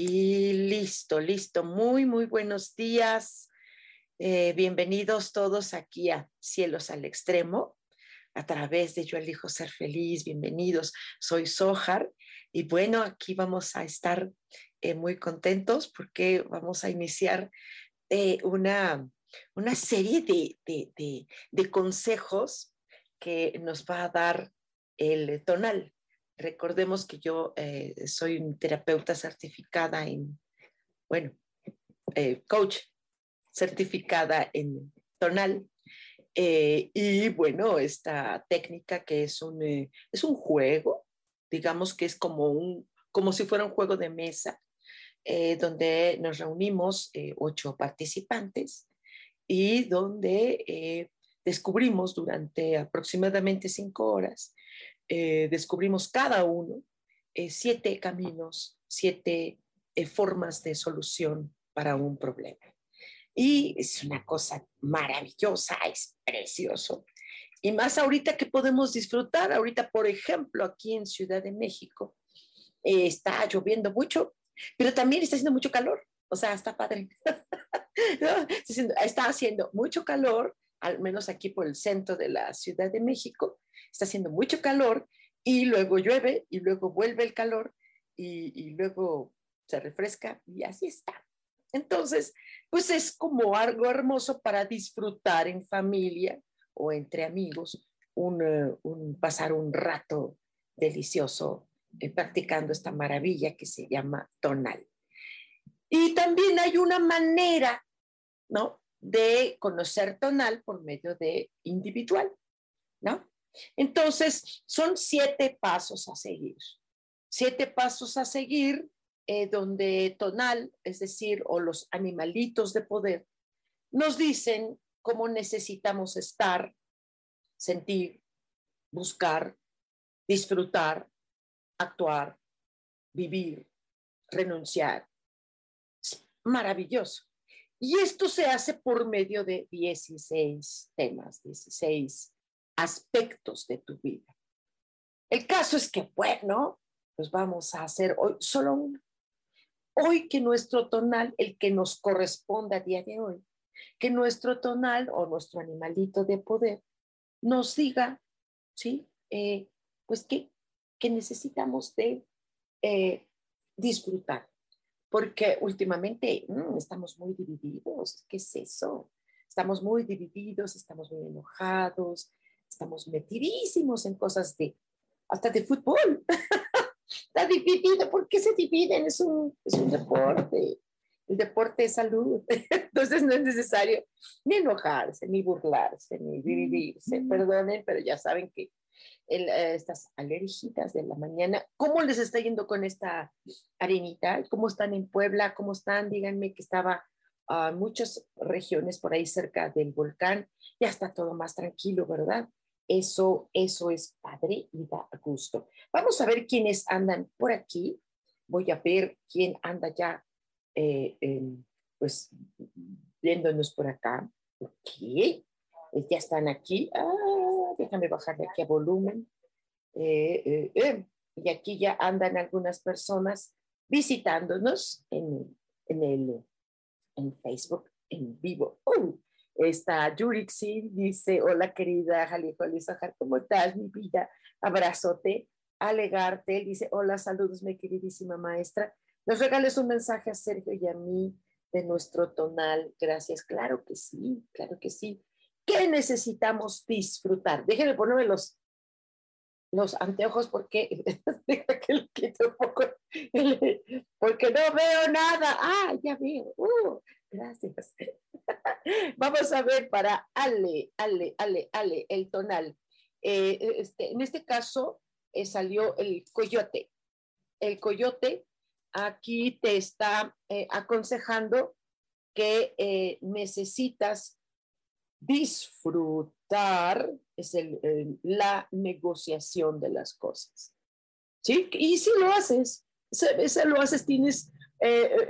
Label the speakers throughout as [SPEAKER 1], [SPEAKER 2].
[SPEAKER 1] Y listo, listo. Muy, muy buenos días. Eh, bienvenidos todos aquí a Cielos al Extremo, a través de Yo elijo ser feliz. Bienvenidos. Soy Sohar y bueno, aquí vamos a estar eh, muy contentos porque vamos a iniciar eh, una, una serie de, de, de consejos que nos va a dar el tonal. Recordemos que yo eh, soy terapeuta certificada en, bueno, eh, coach certificada en tonal. Eh, y bueno, esta técnica que es un, es un juego, digamos que es como, un, como si fuera un juego de mesa, donde nos reunimos ocho participantes y donde descubrimos durante aproximadamente cinco horas eh, descubrimos cada uno eh, siete caminos, siete eh, formas de solución para un problema. Y es una cosa maravillosa, es precioso. Y más ahorita que podemos disfrutar, ahorita, por ejemplo, aquí en Ciudad de México, está lloviendo mucho, pero también está haciendo mucho calor. O sea, está padre. está haciendo mucho calor, al menos aquí por el centro de la Ciudad de México, está haciendo mucho calor y luego llueve y luego vuelve el calor y, luego se refresca y así está. Entonces, pues es como algo hermoso para disfrutar en familia o entre amigos, eh, pasar un rato delicioso eh, practicando esta maravilla que se llama tonal. Y también hay una manera, ¿no? De conocer tonal por medio de individual, ¿no? Entonces, son siete pasos a seguir. Siete pasos a seguir eh, donde tonal, es decir, o los animalitos de poder, nos dicen cómo necesitamos estar, sentir, buscar, disfrutar, actuar, vivir, renunciar. maravilloso. Y esto se hace por medio de 16 temas, 16 aspectos de tu vida. El caso es que, bueno, pues vamos a hacer hoy solo uno. Hoy que nuestro tonal, el que nos corresponde a día de hoy, que nuestro tonal o nuestro animalito de poder nos diga, ¿sí? Eh, pues que, que necesitamos de eh, disfrutar, porque últimamente mm, estamos muy divididos, ¿qué es eso? Estamos muy divididos, estamos muy enojados, estamos metidísimos en cosas de, hasta de fútbol. Está dividido, ¿por qué se dividen? Es un, es un deporte, el deporte es salud. Entonces no es necesario ni enojarse, ni burlarse, ni dividirse. Perdonen, pero ya saben que eh, estas alergitas de la mañana, ¿cómo les está yendo con esta arenita? ¿Cómo están en Puebla? ¿Cómo están? Díganme que estaba a muchas regiones por ahí cerca del volcán, ya está todo más tranquilo, ¿verdad? Eso, eso es padre y da gusto. Vamos a ver quiénes andan por aquí. Voy a ver quién anda ya, eh, pues, viéndonos por acá. Ok, ya están aquí. Ah, déjame bajarle aquí a volumen. Eh, y aquí ya andan algunas personas visitándonos en, en el en Facebook en vivo. Uh, está Yurixi, dice, hola querida Jalijo Lizajar, ¿cómo estás, mi vida? Abrazote. Alegarte, dice, hola, saludos, mi queridísima maestra. Nos regales un mensaje a Sergio y a mí de nuestro tonal. Gracias. Claro que sí, claro que sí. ¿Qué necesitamos disfrutar? Déjenme ponerme los, los anteojos porque que le quito un poco, porque no veo nada. Ah, ya veo. Uh, gracias. Vamos a ver para Ale, Ale, Ale, Ale, el tonal. Eh, este, en este caso eh, salió el coyote. El coyote aquí te está eh, aconsejando que necesitas disfrutar, es la negociación de las cosas. Y si lo haces, si lo haces, tienes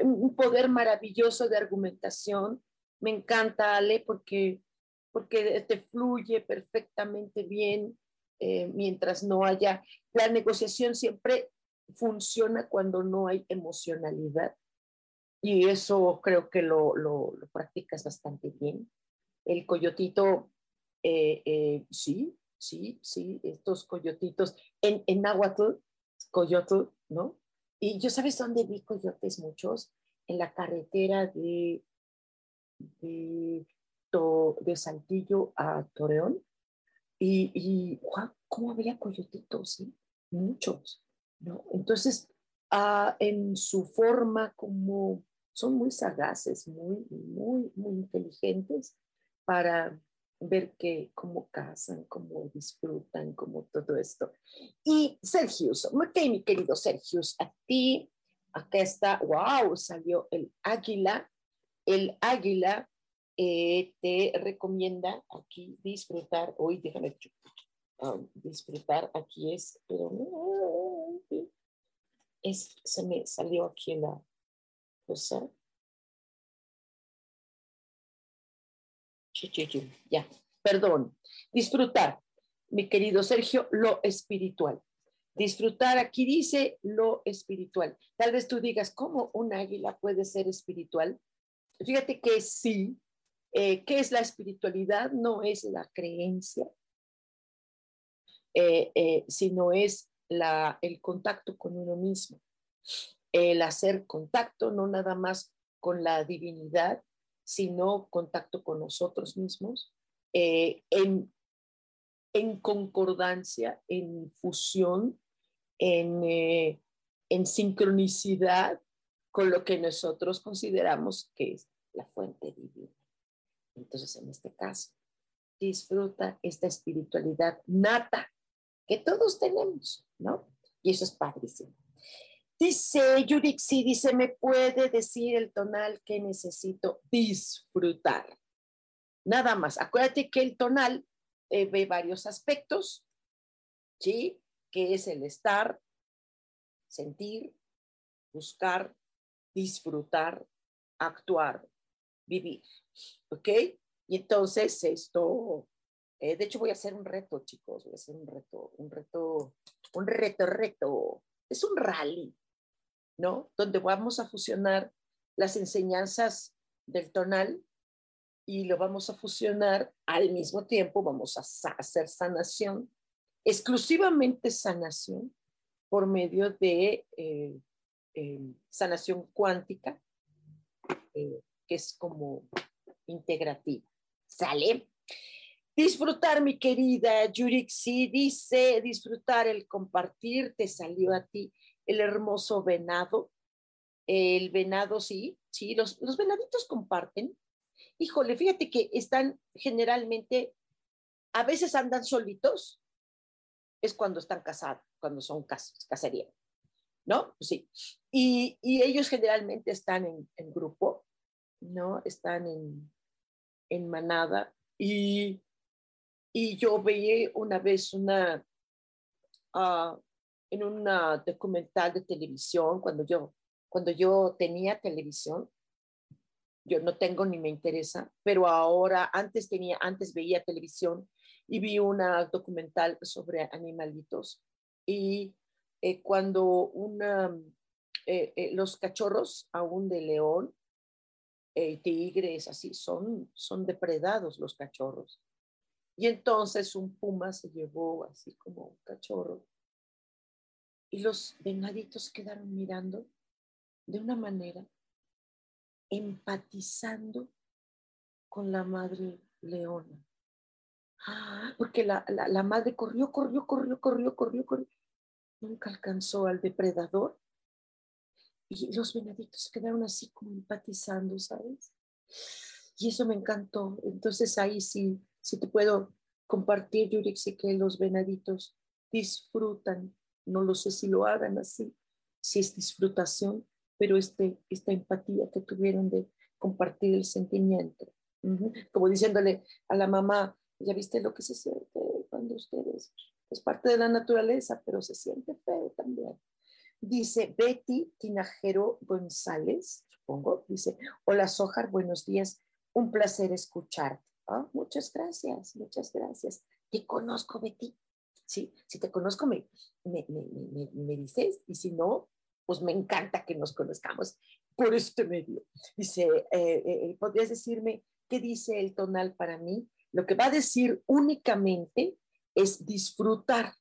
[SPEAKER 1] un poder maravilloso de argumentación. Me encanta, Ale, porque porque te fluye perfectamente bien eh, mientras no haya, la negociación siempre funciona cuando no hay emocionalidad y eso creo que lo, lo, practicas bastante bien. El coyotito, eh, eh, sí, sí, sí, estos coyotitos en, en náhuatl, coyotl, ¿no? Y yo sabes dónde vi coyotes muchos, en la carretera de, de de Saltillo a Toreón y, y ¿cómo había coyotitos? Muchos, ¿no? Entonces, ah, en su forma como son muy sagaces, muy, muy, muy inteligentes para ver que cómo cazan, cómo disfrutan, cómo todo esto. Y Sergius, ok, mi querido Sergius, a ti, acá está, wow, salió el águila. El águila eh, te recomienda aquí disfrutar, hoy déjame um, disfrutar, aquí es, pero es, se me salió aquí la cosa. Ya, perdón. Disfrutar, mi querido Sergio, lo espiritual. Disfrutar, aquí dice lo espiritual. Tal vez tú digas, ¿cómo un águila puede ser espiritual? Fíjate que sí, eh, ¿Qué es la espiritualidad? No es la creencia, eh, eh, sino es la, el contacto con uno mismo, el hacer contacto no nada más con la divinidad, sino contacto con nosotros mismos, en, en, concordancia, en fusión, en, en sincronicidad con lo que nosotros consideramos que es la fuente divina. Entonces, en este caso, disfruta esta espiritualidad nata que todos tenemos, ¿no? Y eso es padrísimo. Dice Yurixi, dice, ¿me puede decir el tonal que necesito disfrutar? Nada más. Acuérdate que el tonal eh, ve varios aspectos, ¿sí? Que es el estar, sentir, buscar, disfrutar, actuar, vivir. ¿Ok? Y entonces esto, eh, de hecho voy a hacer un reto, chicos, voy a hacer un reto, un reto, un reto, reto. Es un rally, ¿no? Donde vamos a fusionar las enseñanzas del tonal y lo vamos a fusionar al mismo tiempo, vamos a hacer sanación, exclusivamente sanación por medio de eh, eh, sanación cuántica, que es como integrativa. ¿Sale? Disfrutar, mi querida Yurixi, dice, disfrutar el compartir, te salió a ti el hermoso venado. El venado, sí, sí, los, los venaditos comparten. Híjole, fíjate que están generalmente, a veces andan solitos, es cuando están casados, cuando son cas cacería, ¿no? Sí. Y, y ellos generalmente están en, grupo, ¿no? Están en, en manada y, y yo veía una vez una, uh, en un documental de televisión, cuando yo, cuando yo tenía televisión, yo no tengo ni me interesa, pero ahora, antes tenía, antes veía televisión y vi una documental sobre animalitos y eh, cuando una, eh, eh, los cachorros aún de león eh, tigres, así, son, son depredados los cachorros. Y entonces un puma se llevó así como un cachorro Y los venaditos quedaron mirando de una manera, empatizando con la madre leona. Ah, porque la, la, madre corrió, corrió, corrió, corrió, corrió, corrió. Nunca alcanzó al depredador. Y los venaditos quedaron así como empatizando, ¿sabes? Y eso me encantó. Entonces ahí sí, sí te puedo compartir, Yurix, que los venaditos disfrutan. No lo sé si lo hagan así, si es disfrutación, pero este, esta empatía que tuvieron de compartir el sentimiento. Como diciéndole a la mamá, ya viste lo que se siente cuando ustedes, es parte de la naturaleza, pero se siente feo también. Dice Betty Tinajero González, supongo, dice, hola Sojar, buenos días, un placer escucharte. Ah, muchas gracias, muchas gracias. Te conozco, Betty. Sí, si te conozco, me, me, me, me dices, y si no, pues me encanta que nos conozcamos por este medio. Dice, eh, eh, ¿podrías decirme qué dice el tonal para mí? Lo que va a decir únicamente es disfrutar,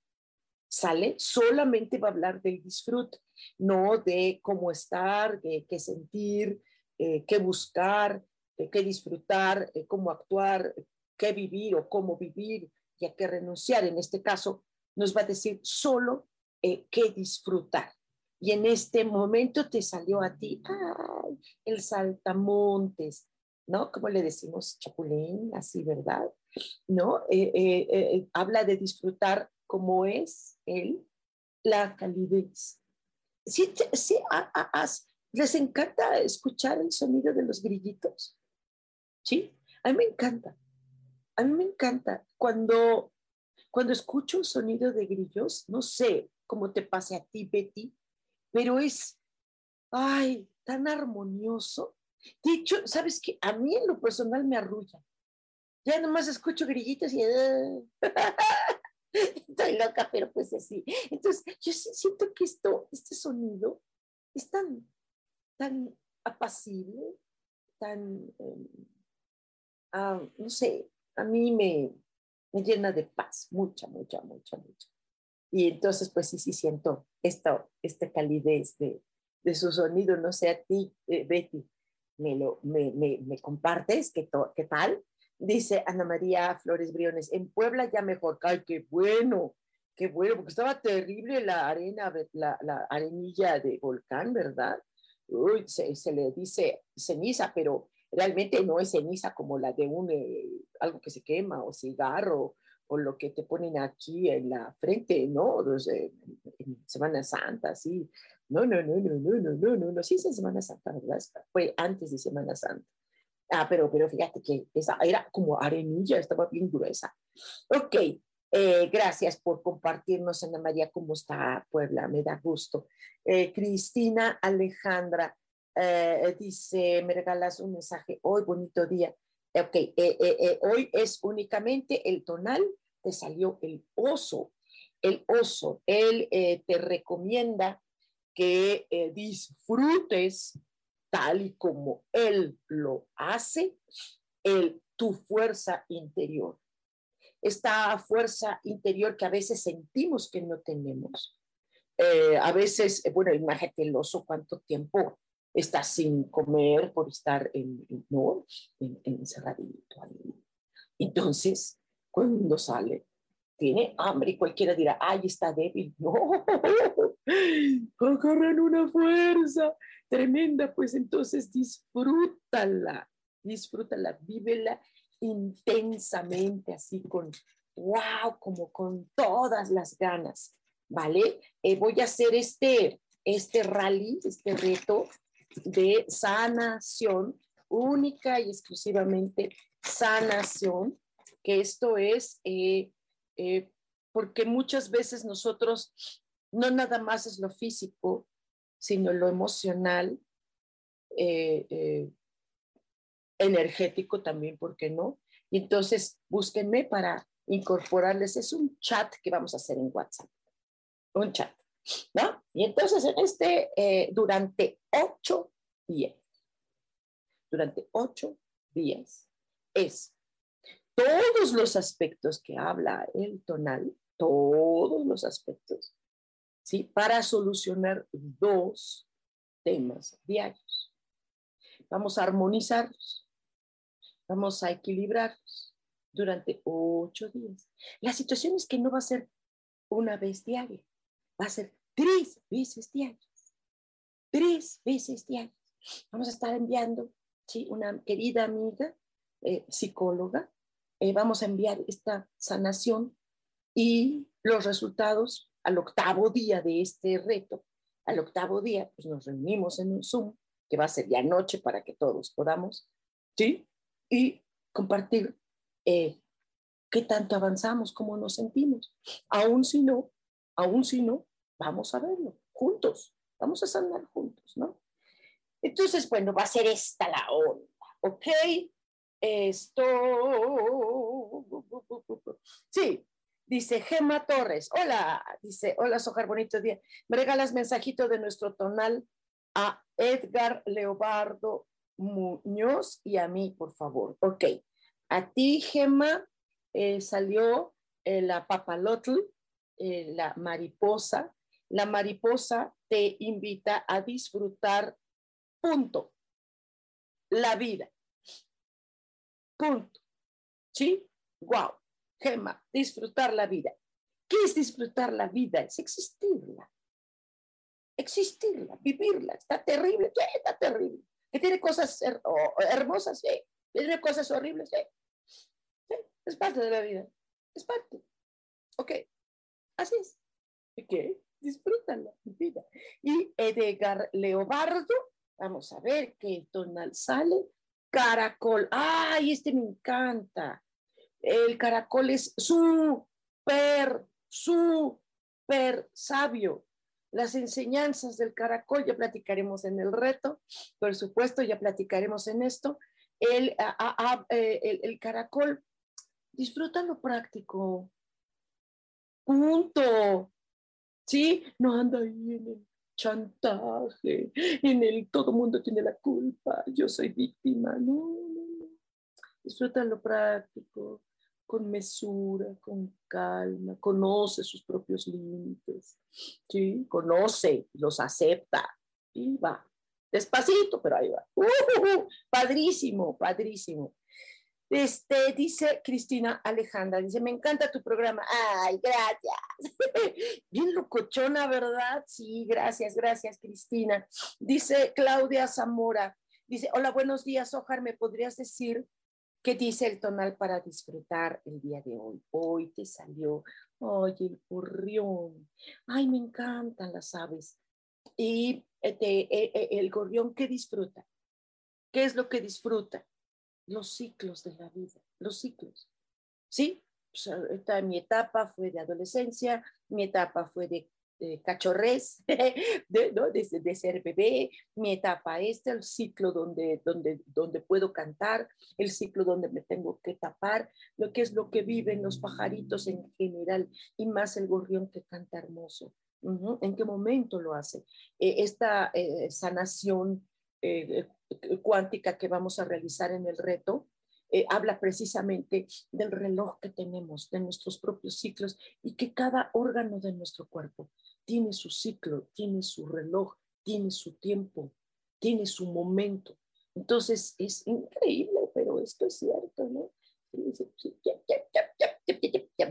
[SPEAKER 1] ¿sale? Solamente va a hablar del disfrute, no de cómo estar, de qué sentir, eh, qué buscar, de qué disfrutar, cómo actuar, qué vivir o cómo vivir y a qué renunciar. En este caso, nos va a decir solo eh, qué disfrutar. Y en este momento te salió a ti, ay, el saltamontes, ¿no? Como le decimos chapulín, así, ¿verdad? ¿No? Eh, eh, habla de disfrutar como es él, la calidez. Sí, sí les encanta escuchar el sonido de los grillitos. ¿Sí? A mí me encanta. A mí me encanta cuando, cuando escucho un sonido de grillos, no sé cómo te pase a ti, Betty, pero es, ay, tan armonioso. Dicho, ¿sabes qué? A mí en lo personal me arrulla. Ya nomás escucho grillitos y... Estoy loca, pero pues así. Entonces, yo siento que esto, este sonido es tan, tan apacible, tan, ah, no sé, a mí me, me llena de paz, mucha, mucha, mucha, mucha. Y entonces, pues sí, sí siento esta, esta calidez de, de su sonido. No sé a ti, eh, Betty, me, lo, me, me, me compartes, ¿Qué, ¿qué tal? Dice Ana María Flores Briones, en Puebla ya mejor. ¡Ay, qué bueno! Qué bueno, porque estaba terrible la arena, la, la arenilla de volcán, ¿verdad? Uy, se, se, le dice ceniza, pero realmente no es ceniza como la de un, eh, algo que se quema o cigarro o lo que te ponen aquí en la frente, ¿no? en Semana Santa, sí. No, no, no, no, no, no, no, no, no, sí es en Semana Santa, ¿verdad? Fue antes de Semana Santa. Ah, pero, pero fíjate que esa era como arenilla, estaba bien gruesa. Ok, eh, gracias por compartirnos, Ana María, cómo está Puebla, me da gusto. Eh, Cristina Alejandra eh, dice, me regalas un mensaje hoy, bonito día. Ok, eh, eh, hoy es únicamente el tonal, te salió el oso. El oso, él te recomienda que disfrutes tal y como él lo hace, el, tu fuerza interior. Esta fuerza interior que a veces sentimos que no tenemos. a veces, bueno, imagínate el oso cuánto tiempo está sin comer por estar en, ¿no? En, encerradito ahí. Entonces, cuando sale, tiene hambre y cualquiera dirá, ay, está débil. No, agarran una fuerza tremenda, pues entonces disfrútala, disfrútala, vívela intensamente, así con, wow, como con todas las ganas, ¿vale? Eh, voy a hacer este, este rally, este reto de sanación, única y exclusivamente sanación, que esto es eh, eh, porque muchas veces nosotros no nada más es lo físico, sino lo emocional, eh, energético también, ¿por qué no? Y entonces búsquenme para incorporarles, es un chat que vamos a hacer en WhatsApp, un chat. ¿No? Y entonces en este, eh, durante ocho días, durante ocho días, es todos los aspectos que habla el tonal, todos los aspectos, ¿sí? Para solucionar dos temas diarios. Vamos a armonizarlos, vamos a equilibrarlos durante ocho días. La situación es que no va a ser una vez diaria, va a ser tres veces diarias, tres veces diarias. Vamos a estar enviando, ¿sí? Una querida amiga eh, psicóloga, eh, vamos a enviar esta sanación y los resultados al octavo día de este reto, al octavo día, pues nos reunimos en un Zoom, que va a ser ya noche para que todos podamos, ¿sí? Y compartir eh, qué tanto avanzamos, cómo nos sentimos. Aún si no, aún si no, vamos a verlo juntos, vamos a sanar juntos, ¿no? Entonces, bueno, va a ser esta la onda, ¿ok? Esto. Sí, dice Gemma Torres. Hola, dice, hola Sojar, bonito día. Me regalas mensajito de nuestro tonal a Edgar Leobardo Muñoz y a mí, por favor. Ok, a ti, Gemma, eh, salió eh, la papalotl, eh, la mariposa. La mariposa te invita a disfrutar, punto, la vida. Punto. ¿Sí? Wow. Gema, disfrutar la vida. ¿Qué es disfrutar la vida? Es existirla. Existirla, vivirla. Está terrible, sí, está terrible. Que tiene cosas hermosas, sí. Tiene cosas horribles, sí. sí. Es parte de la vida. Es parte. Ok. Así es. Disfrutan la vida. Y Edgar Leobardo, vamos a ver qué tonal sale caracol. ¡Ay, este me encanta! El caracol es súper, súper sabio. Las enseñanzas del caracol, ya platicaremos en el reto, por supuesto, ya platicaremos en esto. El, eh, el, caracol, disfruta lo práctico. Punto. ¿Sí? No anda ahí en el chantaje, en el todo mundo tiene la culpa, yo soy víctima. No, no, no. Disfruta lo práctico, con mesura, con calma, conoce sus propios límites, ¿sí? Conoce, los acepta y va. Despacito, pero ahí va. Uh, uh, uh. padrísimo, padrísimo. Este, dice Cristina Alejandra, dice, me encanta tu programa. Ay, gracias. Bien locochona, ¿verdad? Sí, gracias, gracias, Cristina. Dice Claudia Zamora, dice, hola, buenos días, Ojar, ¿me podrías decir qué dice el tonal para disfrutar el día de hoy? Hoy te salió, oye, el gorrión. Ay, me encantan las aves. Y este, eh, eh, el gorrión, ¿qué disfruta? ¿Qué es lo que disfruta? Los ciclos de la vida, los ciclos. ¿Sí? esta, mi etapa fue de adolescencia, mi etapa fue de, cachorrez, de, ¿no? de, ser bebé, mi etapa este, el ciclo donde, donde, donde puedo cantar, el ciclo donde me tengo que tapar, lo que es lo que viven los pajaritos en general y más el gorrión que canta hermoso. ¿En qué momento lo hace? Eh, esta eh, sanación eh, cuántica que vamos a realizar en el reto, eh, habla precisamente del reloj que tenemos, de nuestros propios ciclos y que cada órgano de nuestro cuerpo tiene su ciclo, tiene su reloj, tiene su tiempo, tiene su momento. Entonces es increíble, pero esto es cierto, ¿no?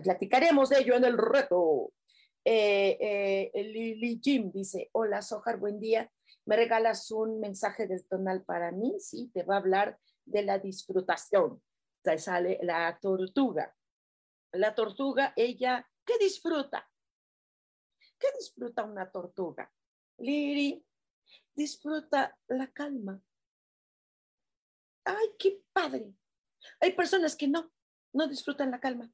[SPEAKER 1] Platicaremos de ello en el reto. Eh, eh, Lili Jim dice, hola Sojar, buen día me regalas un mensaje del tonal para mí, sí, te va a hablar de la disfrutación. Te sale la tortuga. La tortuga, ella, ¿qué disfruta? ¿Qué disfruta una tortuga? Liri, disfruta la calma. ¡Ay, qué padre! Hay personas que no, no disfrutan la calma.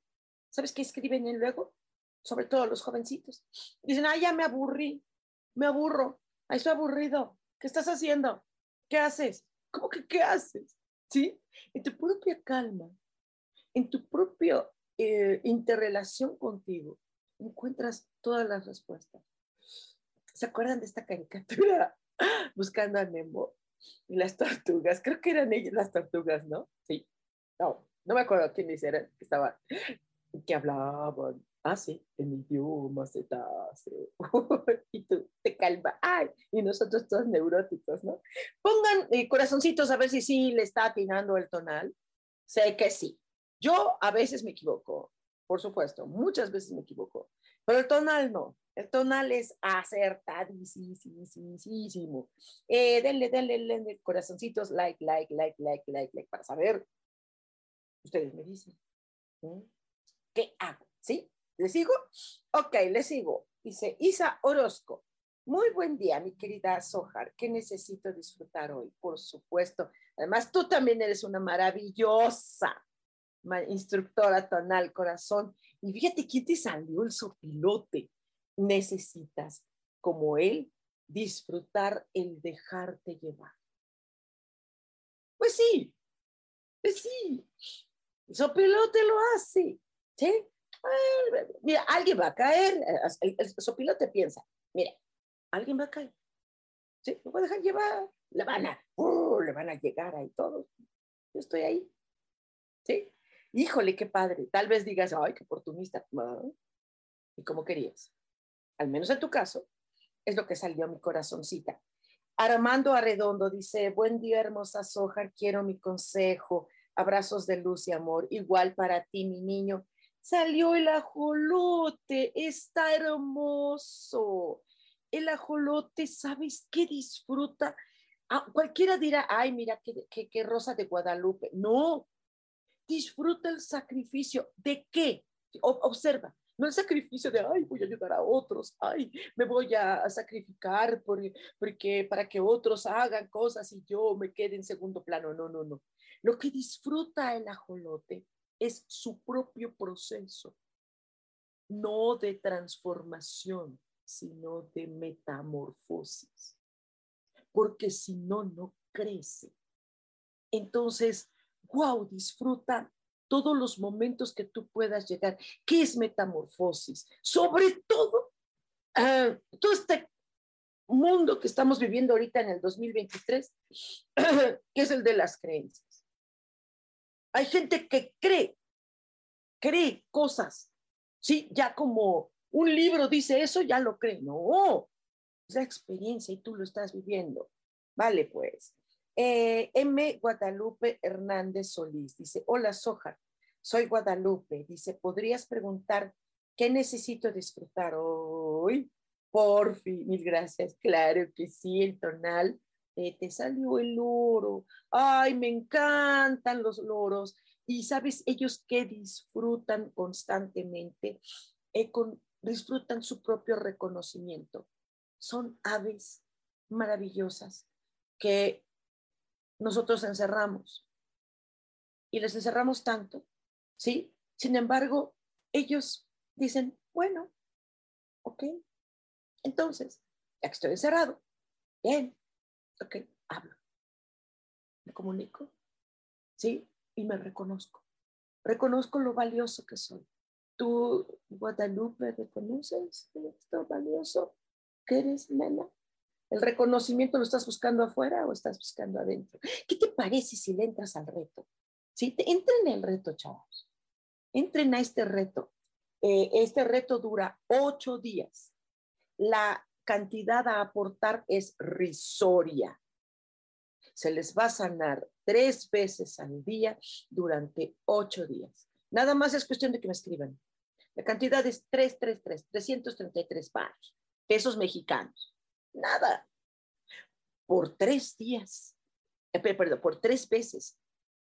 [SPEAKER 1] ¿Sabes qué escriben en luego? Sobre todo los jovencitos. Dicen, ay, ya me aburrí, me aburro. Estoy aburrido. ¿Qué estás haciendo? ¿Qué haces? ¿Cómo que qué haces? ¿Sí? En tu propia calma, en tu propia eh, interrelación contigo, encuentras todas las respuestas. ¿Se acuerdan de esta caricatura? Buscando a Nemo y las tortugas. Creo que eran ellas las tortugas, ¿no? Sí. No, no me acuerdo quiénes eran que estaban, que hablaban Ah, sí, en idioma cetáceo. y tú te calma. Ay, y nosotros todos neuróticos, ¿no? Pongan eh, corazoncitos a ver si sí le está atinando el tonal. Sé que sí. Yo a veces me equivoco, por supuesto, muchas veces me equivoco, pero el tonal no. El tonal es acertadísimo. Eh, denle, denle, denle corazoncitos, like, like, like, like, like, like, para saber. Ustedes me dicen. ¿Qué hago? ¿Sí? ¿Le sigo? Ok, le sigo. Dice Isa Orozco. Muy buen día, mi querida Sojar. ¿Qué necesito disfrutar hoy? Por supuesto. Además, tú también eres una maravillosa instructora tonal, corazón. Y fíjate quién te salió el sopilote. Necesitas, como él, disfrutar el dejarte llevar. Pues sí, pues sí. El sopilote lo hace. ¿Sí? Mira, alguien va a caer. El, sopilote piensa, mira, alguien va a caer. ¿Sí? Lo voy a dejar llevar. Le van a, uh, le van a llegar ahí todos. Yo estoy ahí. ¿Sí? Híjole, qué padre. Tal vez digas, ay, qué oportunista. ¿Y cómo querías? Al menos en tu caso, es lo que salió a mi corazoncita. Armando Arredondo dice, buen día, hermosa Sojar, quiero mi consejo. Abrazos de luz y amor. Igual para ti, mi niño. Salió el ajolote, está hermoso. El ajolote, ¿sabes qué disfruta? Ah, cualquiera dirá, ay, mira, qué, qué, rosa de Guadalupe. No, disfruta el sacrificio. ¿De qué? observa, no el sacrificio de, ay, voy a ayudar a otros, ay, me voy a, sacrificar porque, para que otros hagan cosas y yo me quede en segundo plano. No, no, no. Lo que disfruta el ajolote es su propio proceso, no de transformación, sino de metamorfosis, porque si no, no crece. Entonces, wow, disfruta todos los momentos que tú puedas llegar. ¿Qué es metamorfosis? Sobre todo, uh, todo este mundo que estamos viviendo ahorita en el 2023, que es el de las creencias. Hay gente que cree, cree cosas, ¿sí? Ya como un libro dice eso, ya lo cree. No, es la experiencia y tú lo estás viviendo. Vale, pues. Eh, M. Guadalupe Hernández Solís dice, hola Soja, soy Guadalupe. Dice, ¿podrías preguntar qué necesito disfrutar hoy? Por fin, mil gracias. Claro que sí, el tonal te salió el loro. Ay, me encantan los loros. Y sabes, ellos que disfrutan constantemente, eh, disfrutan su propio reconocimiento. Son aves maravillosas que nosotros encerramos. Y les encerramos tanto, ¿sí? Sin embargo, ellos dicen, bueno, ok, entonces, ya estoy encerrado, bien, Ok, hablo. Me comunico. ¿Sí? Y me reconozco. Reconozco lo valioso que soy. ¿Tú, Guadalupe, reconoces esto valioso que eres, nena? ¿El reconocimiento lo estás buscando afuera o estás buscando adentro? ¿Qué te parece si le entras al reto? ¿Sí? Entren en el reto, chavos. Entren a este reto. Eh, este reto dura ocho días. La cantidad a aportar es risoria. Se les va a sanar tres veces al día durante ocho días. Nada más es cuestión de que me escriban. La cantidad es 333, 333 paros, pesos mexicanos. Nada. Por tres días, eh, perdón, por tres veces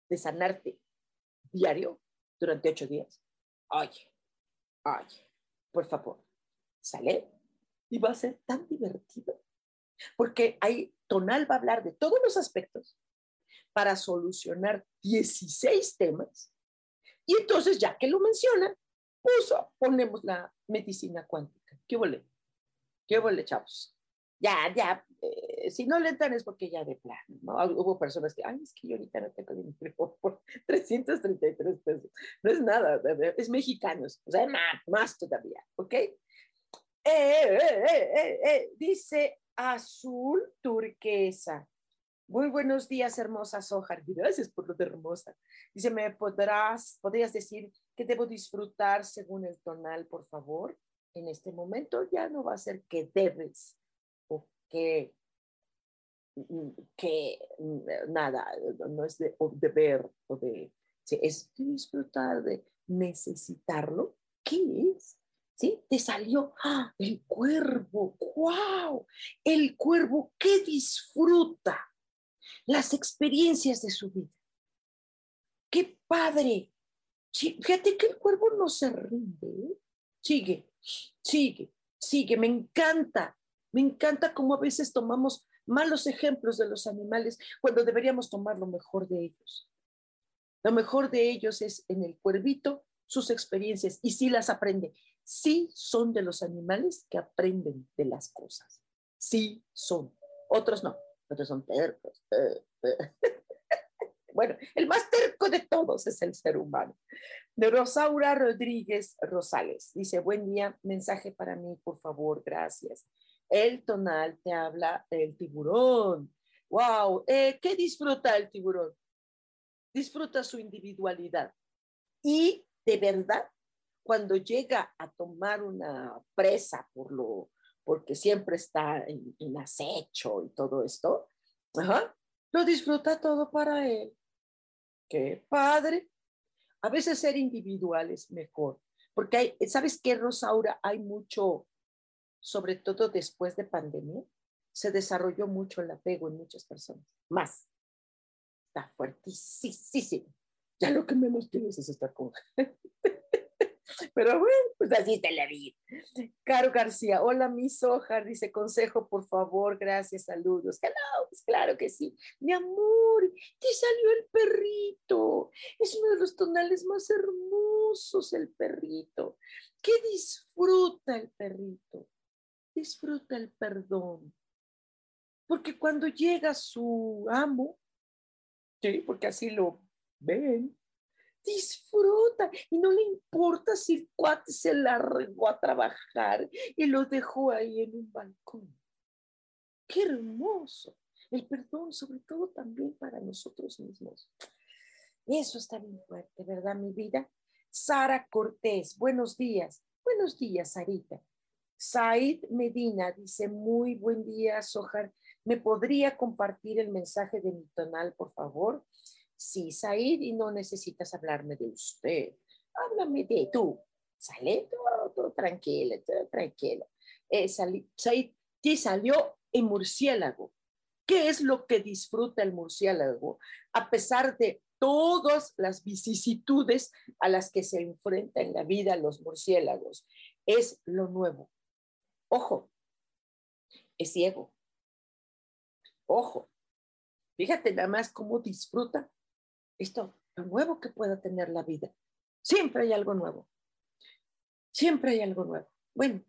[SPEAKER 1] de sanarte diario durante ocho días. Oye, oye, por favor, sale y va a ser tan divertido. Porque hay, Tonal va a hablar de todos los aspectos para solucionar 16 temas. Y entonces, ya que lo menciona, pues ponemos la medicina cuántica. ¿Qué huele? ¿Qué huele, chavos? Ya, ya, eh, si no le entran es porque ya de plano, ¿no? Hubo personas que, ay, es que yo ahorita no tengo dinero por 333 pesos. No es nada, es mexicanos, o sea, más, más todavía, ¿ok? Eh, eh, eh, dice azul turquesa. Muy buenos días, hermosa Sojar. Gracias por lo de hermosa. Dice, ¿me podrás, podrías decir que debo disfrutar según el tonal, por favor? En este momento ya no va a ser que debes o que, mm, que mm, nada, no es de deber o de, es disfrutar de necesitarlo. ¿Qué es? ¿Sí? Te salió ¡ah! el cuervo. ¡Wow! El cuervo que disfruta las experiencias de su vida. ¡Qué padre! fíjate que el cuervo no se rinde. Sigue, sigue, sigue. Me encanta, me encanta cómo a veces tomamos malos ejemplos de los animales cuando deberíamos tomar lo mejor de ellos. Lo mejor de ellos es en el cuervito sus experiencias y sí las aprende. Sí son de los animales que aprenden de las cosas. Sí son. Otros no otros son tercos. Bueno, el más terco de todos es el ser humano. De Rosaura Rodríguez Rosales. Dice, buen día, mensaje para mí, por favor, gracias. El tonal te habla del tiburón. Wow, eh, ¿qué disfruta el tiburón? Disfruta su individualidad. Y de verdad, cuando llega a tomar una presa por lo porque siempre está en, acecho y todo esto, lo disfruta todo para él. Qué padre. A veces ser individual es mejor, porque hay, ¿sabes qué, Rosaura? Hay mucho, sobre todo después de pandemia, se desarrolló mucho el apego en muchas personas, más. Está fuertísimo. Ya lo que menos tienes es estar con Pero bueno, pues así te la vi. Caro García, hola mi Sojar, dice consejo, por favor, gracias, saludos. Hello, pues claro que sí. Mi amor, te salió el perrito. Es uno de los tonales más hermosos, el perrito. ¿Qué disfruta el perrito? Disfruta el perdón. Porque cuando llega su amo, sí, porque así lo ven, disfruta y no le importa si el cuate se largó a trabajar y lo dejó ahí en un balcón. Qué hermoso. El perdón, sobre todo también para nosotros mismos. Eso está bien fuerte, ¿verdad, mi vida? Sara Cortés, buenos días. Buenos días, Sarita. Said Medina dice, muy buen día, Sojar. ¿Me podría compartir el mensaje de mi tonal, por favor? Sí, Said, y no necesitas hablarme de usted. Háblame de tú. Sale todo, todo tranquilo, todo tranquilo. Eh, Said, te salió el murciélago. ¿Qué es lo que disfruta el murciélago? A pesar de todas las vicisitudes a las que se enfrenta en la vida los murciélagos, es lo nuevo. Ojo, es ciego. Ojo, fíjate nada más cómo disfruta esto, lo nuevo que pueda tener la vida. Siempre hay algo nuevo. Siempre hay algo nuevo. Bueno,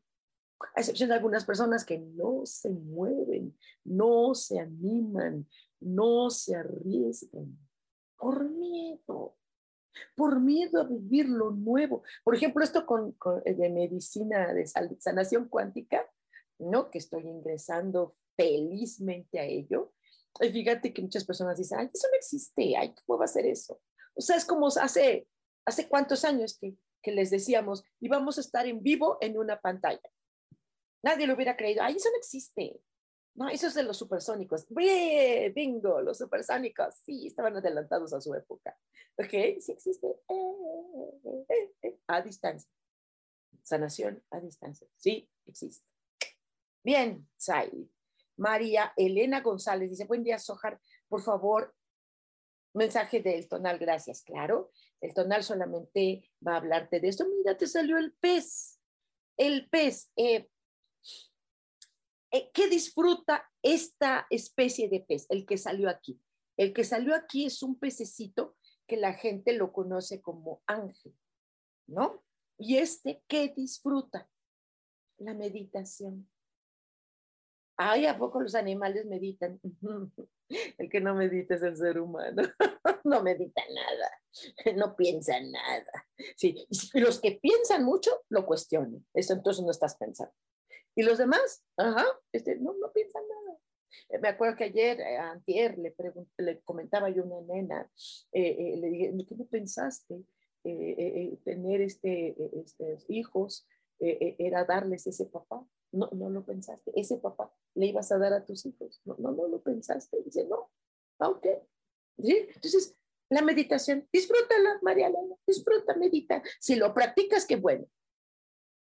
[SPEAKER 1] a excepción de algunas personas que no se mueven, no se animan, no se arriesgan por miedo, por miedo a vivir lo nuevo. Por ejemplo, esto con, eh, de medicina de sanación cuántica, ¿no? Que estoy ingresando felizmente a ello. Y fíjate que muchas personas dicen, ay, eso no existe, ay, ¿cómo va a ser eso? O sea, es como hace, hace cuántos años que, que les decíamos, íbamos a estar en vivo en una pantalla. Nadie lo hubiera creído, ay, eso no existe. No, eso es de los supersónicos. Bingo, los supersónicos, sí, estaban adelantados a su época. Ok, sí existe. Eh, eh, eh, a distancia. Sanación a distancia. Sí, existe. Bien, Sai. María Elena González dice, buen día, Sojar, por favor, mensaje del tonal, gracias, claro. El tonal solamente va a hablarte de esto. Mira, te salió el pez. El pez. Eh, eh, ¿Qué disfruta esta especie de pez? El que salió aquí. El que salió aquí es un pececito que la gente lo conoce como ángel, ¿no? Y este, ¿qué disfruta? La meditación. Ay, ¿a poco los animales meditan? El que no medita es el ser humano. No medita nada, no piensa nada. Sí, los que piensan mucho lo cuestionan. Eso entonces no estás pensando. Y los demás, ajá, este, no, no piensan nada. Eh, me acuerdo que ayer, eh, antier, le, le comentaba yo a una nena, eh, le dije, ¿qué no pensaste? tener este, este hijos era darles ese papá. No, no lo pensaste. Ese papá le ibas a dar a tus hijos. No, no, no lo pensaste. Dice, no. Ok. ¿Sí? Entonces, la meditación, disfrútala, María Elena, disfruta, medita. Si lo practicas, qué bueno.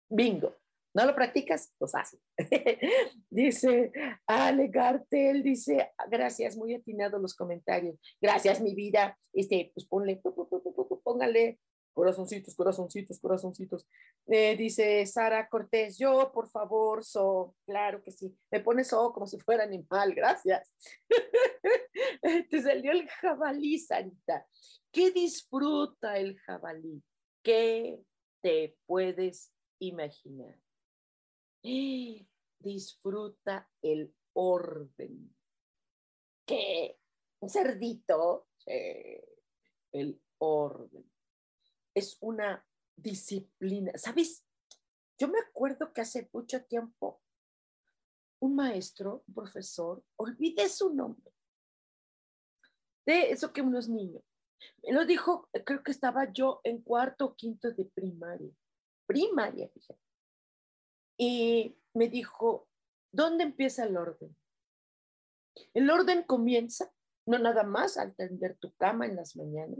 [SPEAKER 1] Bingo. ¿No lo practicas? Pues fácil. dice Ale Gartel, dice, gracias, muy atinado los comentarios. Gracias, mi vida. Este, pues ponle, póngale corazoncitos, corazoncitos, corazoncitos. Eh, dice Sara Cortés, yo, por favor, so, claro que sí. Me pone so como si fuera animal, gracias. Te salió el jabalí, Sarita. ¿Qué disfruta el jabalí? ¿Qué te puedes imaginar? disfruta el orden. ¿Qué? Un cerdito. el orden. Es una disciplina. ¿Sabes? Yo me acuerdo que hace mucho tiempo un maestro, un profesor, olvidé su nombre, de eso que unos niños, me lo dijo, creo que estaba yo en cuarto o quinto de primaria, primaria, fíjate. Y me dijo, ¿dónde empieza el orden? El orden comienza no nada más al tender tu cama en las mañanas,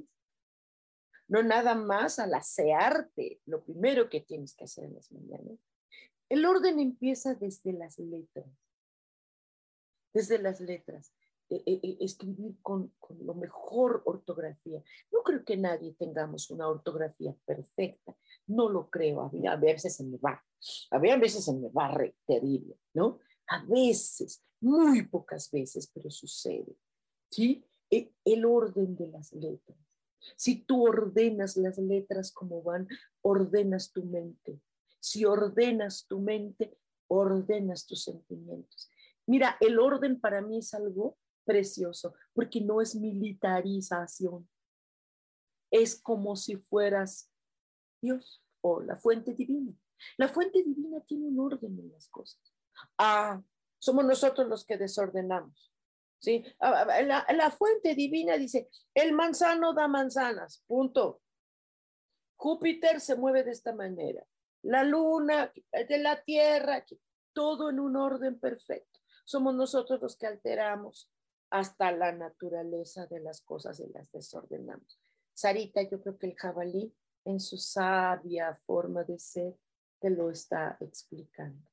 [SPEAKER 1] no nada más al asearte, lo primero que tienes que hacer en las mañanas. El orden empieza desde las letras, desde las letras. E, e, e, escribir con, con, lo mejor ortografía. No creo que nadie tengamos una ortografía perfecta, no lo creo, a, veces se me va, a veces se me va terrible, ¿no? A veces, muy pocas veces, pero sucede, ¿sí? el orden de las letras. Si tú ordenas las letras como van, ordenas tu mente. Si ordenas tu mente, ordenas tus sentimientos. Mira, el orden para mí es algo precioso, porque no es militarización. Es como si fueras Dios o la fuente divina. La fuente divina tiene un orden en las cosas. Ah, somos nosotros los que desordenamos. ¿Sí? Ah, ah, la, la fuente divina dice, el manzano da manzanas, punto. Júpiter se mueve de esta manera. La luna, de la tierra, todo en un orden perfecto. Somos nosotros los que alteramos hasta la naturaleza de las cosas y las desordenamos. Sarita, yo creo que el jabalí en su sabia forma de ser te lo está explicando.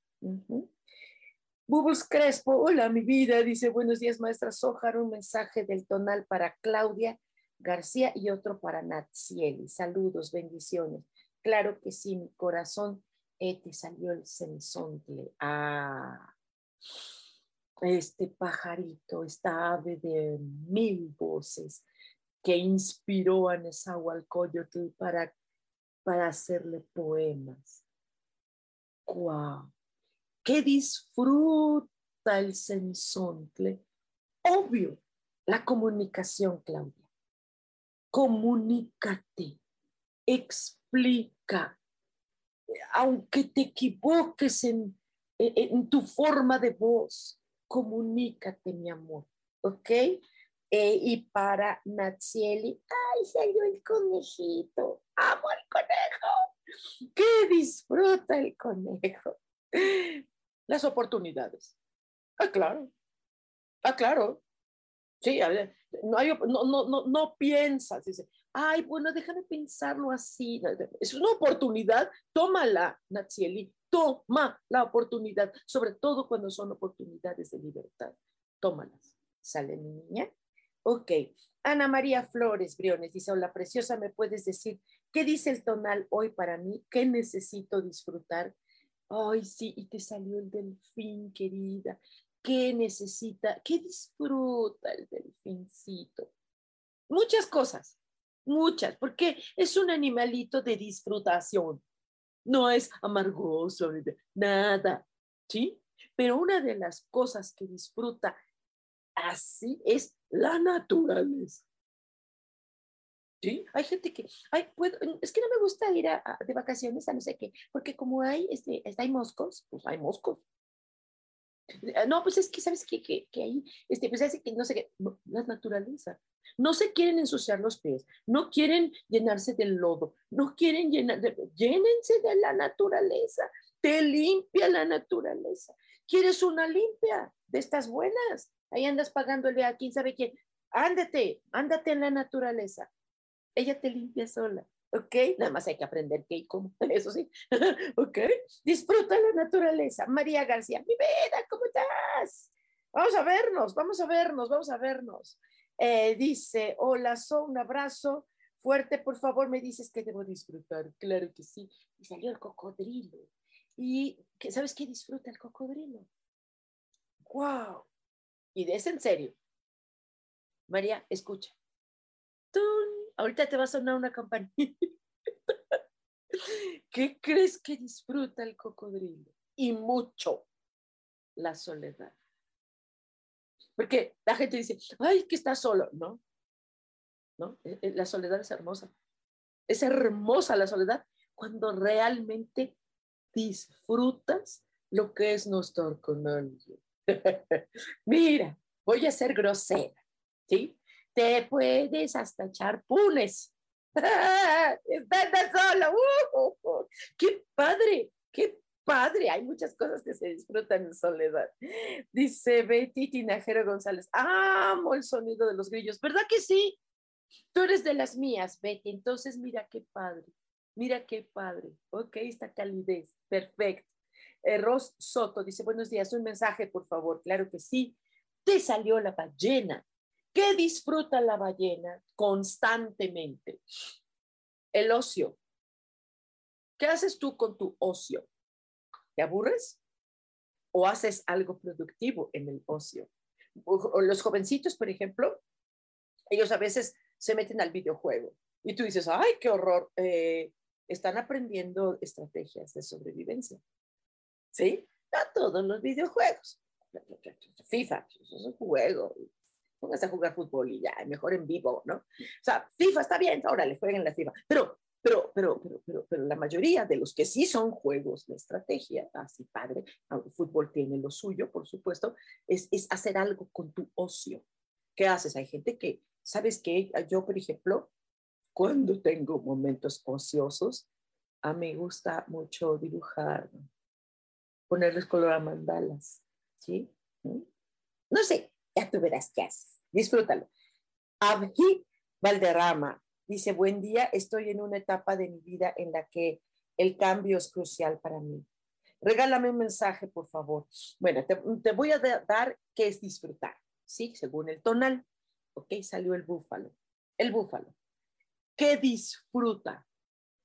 [SPEAKER 1] Bubbles Crespo, hola mi vida, dice buenos días maestra Sojar, un mensaje del tonal para Claudia García y otro para Natsieli. Saludos, bendiciones. Claro que sí, mi corazón, eh, te salió el sensontle. Ah, este pajarito, esta ave de mil voces que inspiró a Nezahualcóyotl para, para hacerle poemas. ¡Guau! ¡Qué disfruta el sensontle! Obvio, la comunicación, Claudia. Comunícate, explica, aunque te equivoques en, en tu forma de voz, comunícate, mi amor, ¿ok? Eh, y para Natsieli, ¡ay, salió el conejito! ¡Amo el conejo! ¡Qué disfruta el conejo! Las oportunidades. Ah, claro. Ah, claro. Sí, no, no, no, no piensas, dice, ay, bueno, déjame pensarlo así. Es una oportunidad, tómala, Natsieli, Toma la oportunidad, sobre todo cuando son oportunidades de libertad. Tómalas. ¿Sale mi niña? Ok. Ana María Flores Briones dice, hola preciosa, ¿me puedes decir qué dice el tonal hoy para mí? ¿Qué necesito disfrutar? Ay, sí, y te salió el delfín, querida. ¿Qué necesita? ¿Qué disfruta el delfincito? Muchas cosas, muchas, porque es un animalito de disfrutación no es amargoso, nada, ¿sí? Pero una de las cosas que disfruta así es la naturaleza. ¿Sí? Hay gente que, ay, puedo, es que no me gusta ir a, de vacaciones a no sé qué, porque como hay, este, hay moscos, pues hay moscos. Eh, no, pues es que, ¿sabes qué? Que, que ahí, este, pues es que no sé qué, la naturaleza. No se quieren ensuciar los pies, no quieren llenarse del lodo, no quieren llenar, llénense de la naturaleza, te limpia la naturaleza. ¿Quieres una limpia de estas buenas? Ahí andas pagándole a quién sabe quién. Ándate, ándate en la naturaleza. Ella te limpia sola. ¿ok? Nada más hay que aprender qué y cómo, eso sí, ¿ok? Disfruta la naturaleza. María García, mi vida, ¿cómo estás? Vamos a vernos, vamos a vernos, vamos a vernos. Eh, dice, hola, so, un abrazo fuerte, por favor, me dices que debo disfrutar. Claro que sí. Y salió el cocodrilo. ¿Y sabes qué disfruta el cocodrilo? ¡Wow! Y ese en serio. María, escucha. ¡Tun! Ahorita te va a sonar una campanita. ¿Qué crees que disfruta el cocodrilo? Y mucho la soledad. Porque la gente dice, ay, que está solo. No, no, e, e, la soledad es hermosa. Es hermosa la soledad cuando realmente disfrutas lo que es con alguien. Mira, voy a ser grosera, ¿sí? Te puedes hasta echar pules. Estás solo. Uh, uh, uh. ¡Qué padre! ¡Qué padre! Hay muchas cosas que se disfrutan en soledad. Dice Betty Tinajero González. Amo el sonido de los grillos. ¿Verdad que sí? Tú eres de las mías, Betty. Entonces, mira qué padre. Mira qué padre. Ok, esta calidez. Perfecto. Eh, Ros Soto dice, buenos días, un mensaje, por favor. Claro que sí. Te salió la ballena ¿Qué disfruta la ballena constantemente? El ocio. ¿Qué haces tú con tu ocio? ¿Te aburres? ¿O haces algo productivo en el ocio? Los jovencitos, por ejemplo, ellos a veces se meten al videojuego y tú dices, ay, qué horror, eh, están aprendiendo estrategias de sobrevivencia. ¿Sí? A todos los videojuegos. FIFA, es un juego, póngase a jugar fútbol y ya, mejor en vivo, ¿no? O sea, FIFA está bien, ahora le jueguen la FIFA, pero, pero, pero, pero, pero, pero la mayoría de los que sí son juegos de estrategia, así padre, el fútbol tiene lo suyo, por supuesto, es, es hacer algo con tu ocio. ¿Qué haces? Hay gente que, ¿sabes qué? Yo, por ejemplo, cuando tengo momentos ociosos, a mí me gusta mucho dibujar, ponerles color a mandalas, ¿sí? ¿Mm? No sé, ya tú verás qué haces. Disfrútalo. Abhi Valderrama dice, buen día, estoy en una etapa de mi vida en la que el cambio es crucial para mí. Regálame un mensaje, por favor. Bueno, te, voy a dar qué es disfrutar, ¿sí? Según el tonal. Ok, salió el búfalo. El búfalo. ¿Qué disfruta?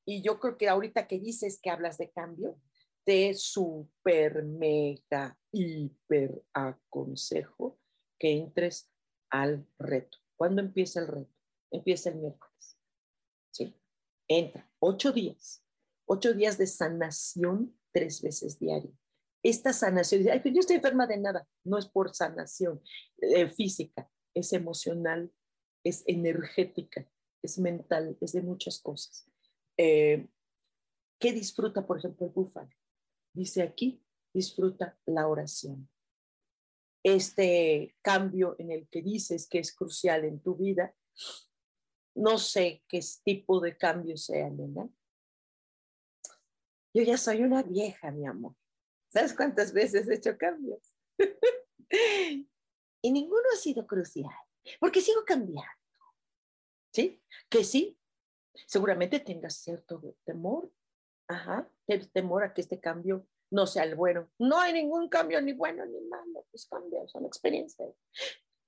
[SPEAKER 1] Y yo creo que ahorita que dices que hablas de cambio, te super, mega, hiper aconsejo que entres al reto. ¿Cuándo empieza el reto? Empieza el miércoles. ¿Sí? Entra. Ocho días. Ocho días de sanación tres veces diario. Esta sanación, ay, yo estoy enferma de nada. No es por sanación eh, física, es emocional, es energética, es mental, es de muchas cosas. Eh, ¿Qué disfruta, por ejemplo, el búfalo? Dice aquí, disfruta la oración este cambio en el que dices que es crucial en tu vida. No sé qué tipo de cambio sea, nena. Yo ya soy una vieja, mi amor. ¿Sabes cuántas veces he hecho cambios? y ninguno ha sido crucial, porque sigo cambiando. ¿Sí? Que sí, seguramente tengas cierto temor. Ajá, temor a que este cambio no sea el bueno. No hay ningún cambio ni bueno ni malo, pues cambios, son experiencias.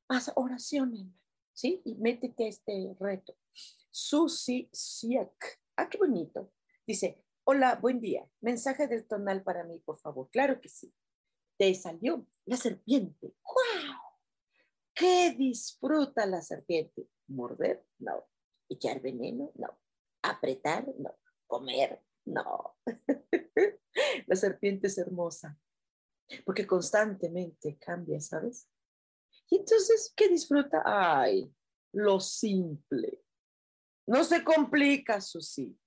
[SPEAKER 1] Haz oraciones, ¿sí? Y métete a este reto. Susi Siak, ah, qué bonito. Dice, hola, buen día. Mensaje del tonal para mí, por favor. Claro que sí. Te salió la serpiente. ¡Wow! ¿Qué disfruta la serpiente? ¿Morder? No. ¿Echar veneno? No. ¿Apretar? No. ¿Comer? No. La serpiente es hermosa porque constantemente cambia, ¿sabes? Y entonces, ¿qué disfruta? Ay, lo simple. No se complica, Susi.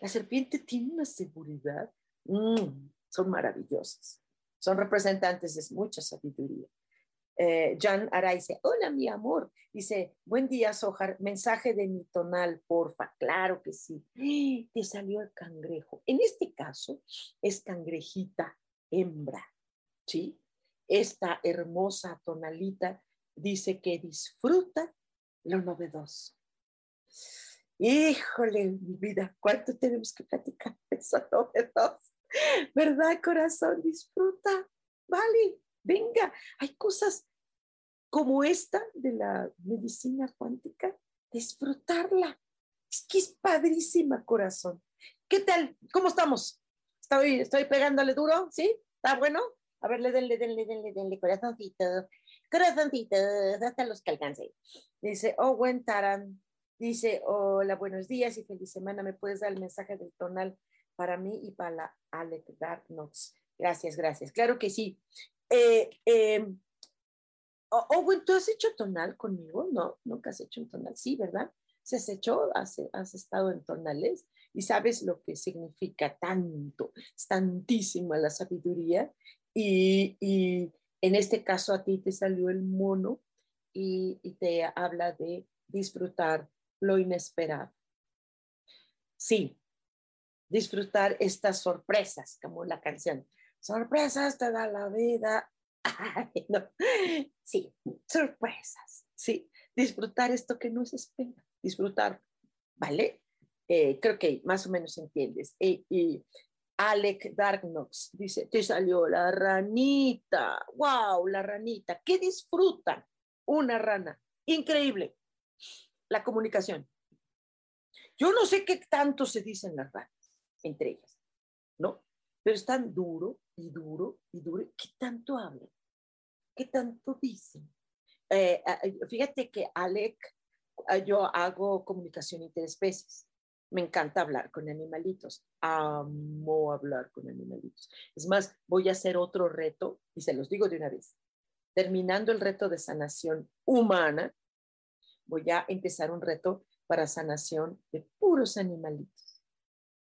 [SPEAKER 1] La serpiente tiene una seguridad. Mm, son maravillosas. son representantes de mucha sabiduría. Eh, Jan Ara dice, hola mi amor. Dice, buen día, Sojar. Mensaje de mi tonal, porfa. Claro que sí. Te salió el cangrejo. En este caso es cangrejita hembra. ¿Sí? Esta hermosa tonalita dice que disfruta lo novedoso. Híjole, mi vida, ¿cuánto tenemos que platicar de eso novedoso? ¿Verdad, corazón? Disfruta. Vale, venga, hay cosas como esta de la medicina cuántica, disfrutarla. Es que es padrísima, corazón. ¿Qué tal? ¿Cómo estamos? Estoy, estoy pegándole duro, ¿sí? ¿Está bueno? A ver, denle, denle, denle, denle, corazoncito, corazoncito, hasta los que alcance. Dice, oh, buen Taran. Dice, hola, buenos días y feliz semana. ¿Me puedes dar el mensaje del tonal para mí y para la Alec Dark? Gracias, gracias. Claro que sí. Eh, eh, Oh, bueno, ¿tú has hecho tonal conmigo? No, nunca has hecho un tonal. Sí, ¿verdad? ¿Se has hecho? Has, has estado en tonales y sabes lo que significa tanto, es tantísima la sabiduría. Y, y, en este caso a ti te salió el mono y, y te habla de disfrutar lo inesperado. Sí, disfrutar estas sorpresas, como la canción. Sorpresas te da la vida, no. Sí, sorpresas, sí, disfrutar esto que no se espera, disfrutar, ¿vale? Eh, creo que más o menos entiendes. Y, y Alec Darknox dice, te salió la ranita, wow, la ranita, ¿qué disfruta una rana? Increíble, la comunicación. Yo no sé qué tanto se dicen las ranas entre ellas, ¿no? Pero es tan duro y duro y duro. ¿Qué tanto hablan? ¿Qué tanto dicen? Eh, fíjate que Alec, yo hago comunicación interespecies. Me encanta hablar con animalitos. Amo hablar con animalitos. Es más, voy a hacer otro reto y se los digo de una vez. Terminando el reto de sanación humana, voy a empezar un reto para sanación de puros animalitos.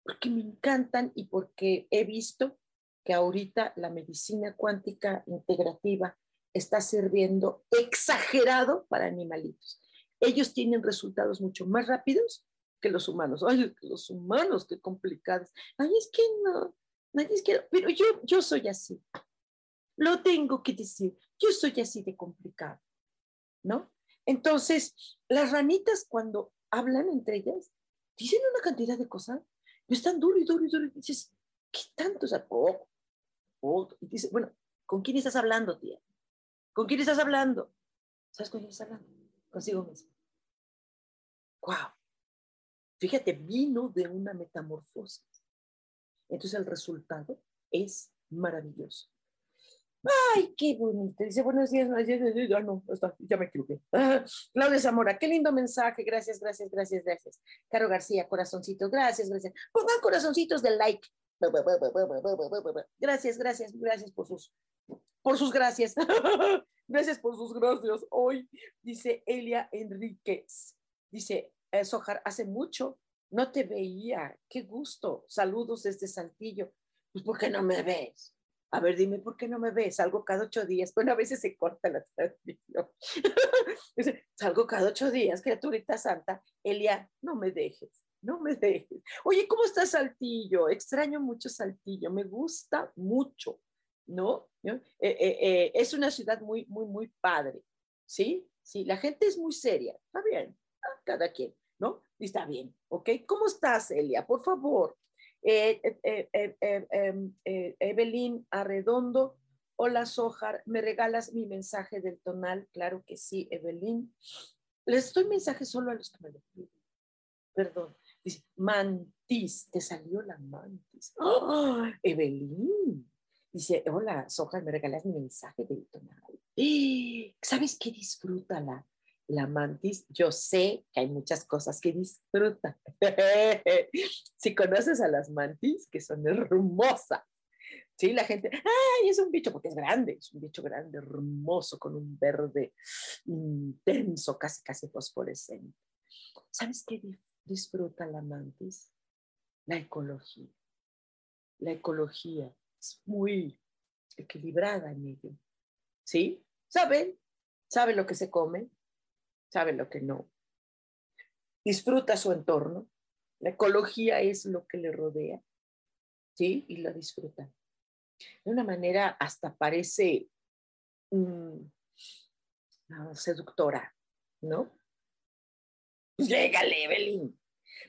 [SPEAKER 1] Porque me encantan y porque he visto que ahorita la medicina cuántica integrativa está sirviendo exagerado para animalitos. Ellos tienen resultados mucho más rápidos que los humanos. Ay, los humanos, qué complicados. Ay, es que no, nadie es que, pero yo, yo soy así. Lo tengo que decir, yo soy así de complicado, ¿no? Entonces, las ranitas cuando hablan entre ellas, dicen una cantidad de cosas, y están duro y duro y duro, dices, ¿qué tanto? O oh, oh, y dice, bueno, ¿con quién estás hablando, tía? ¿Con quién estás hablando? ¿Sabes con quién estás hablando? Consigo mismo. ¡Wow! Fíjate, vino de una metamorfosis. Entonces el resultado es maravilloso. ¡Ay, qué bonito! Dice, buenos días, ya no, ya me equivoqué. Claudia Zamora, qué lindo mensaje. Gracias, gracias, gracias, gracias. Caro García, corazoncitos, gracias, gracias. Pongan corazoncitos de like. Gracias, gracias, gracias por sus por sus gracias. gracias por sus gracias. Hoy dice Elia Enríquez. Dice, eh, Sojar, hace mucho no te veía. Qué gusto. Saludos desde Saltillo. Pues, ¿por qué no me ves? A ver, dime, ¿por qué no me ves? Salgo cada ocho días. Bueno, a veces se corta la transmisión. Salgo cada ocho días, criaturita santa. Elia, no me dejes, no me dejes. Oye, ¿cómo está Saltillo? Extraño mucho Saltillo, me gusta mucho. ¿no? Eh, eh, eh, es una ciudad muy, muy, muy padre, ¿sí? Sí, la gente es muy seria, está bien, ah, cada quien, ¿no? está bien, ¿ok? ¿Cómo estás, Elia? Por favor. Em, Evelyn Arredondo, hola, Sojar, ¿me regalas mi mensaje del tonal? Claro que sí, Evelyn. Les doy mensaje solo a los que me lo piden. Perdón. Dice, mantis, te salió la mantis. ¡Oh, Evelyn, Dice, hola, Soja, me regalas mi mensaje de tonal. ¿Sabes qué disfruta la, mantis? Yo sé que hay muchas cosas que disfruta. si conoces a las mantis, que son hermosas. Sí, la gente, ay, es un bicho porque es grande, es un bicho grande, hermoso, con un verde intenso, casi, casi fosforescente. ¿Sabes qué disfruta la mantis? La ecología. La ecología es muy equilibrada en ello. ¿Sí? Sabe, sabe lo que se come, sabe lo que no. Disfruta su entorno. La ecología es lo que le rodea. ¿Sí? Y la disfruta. De una manera hasta parece mm, seductora, ¿no? Llegale, Evelyn.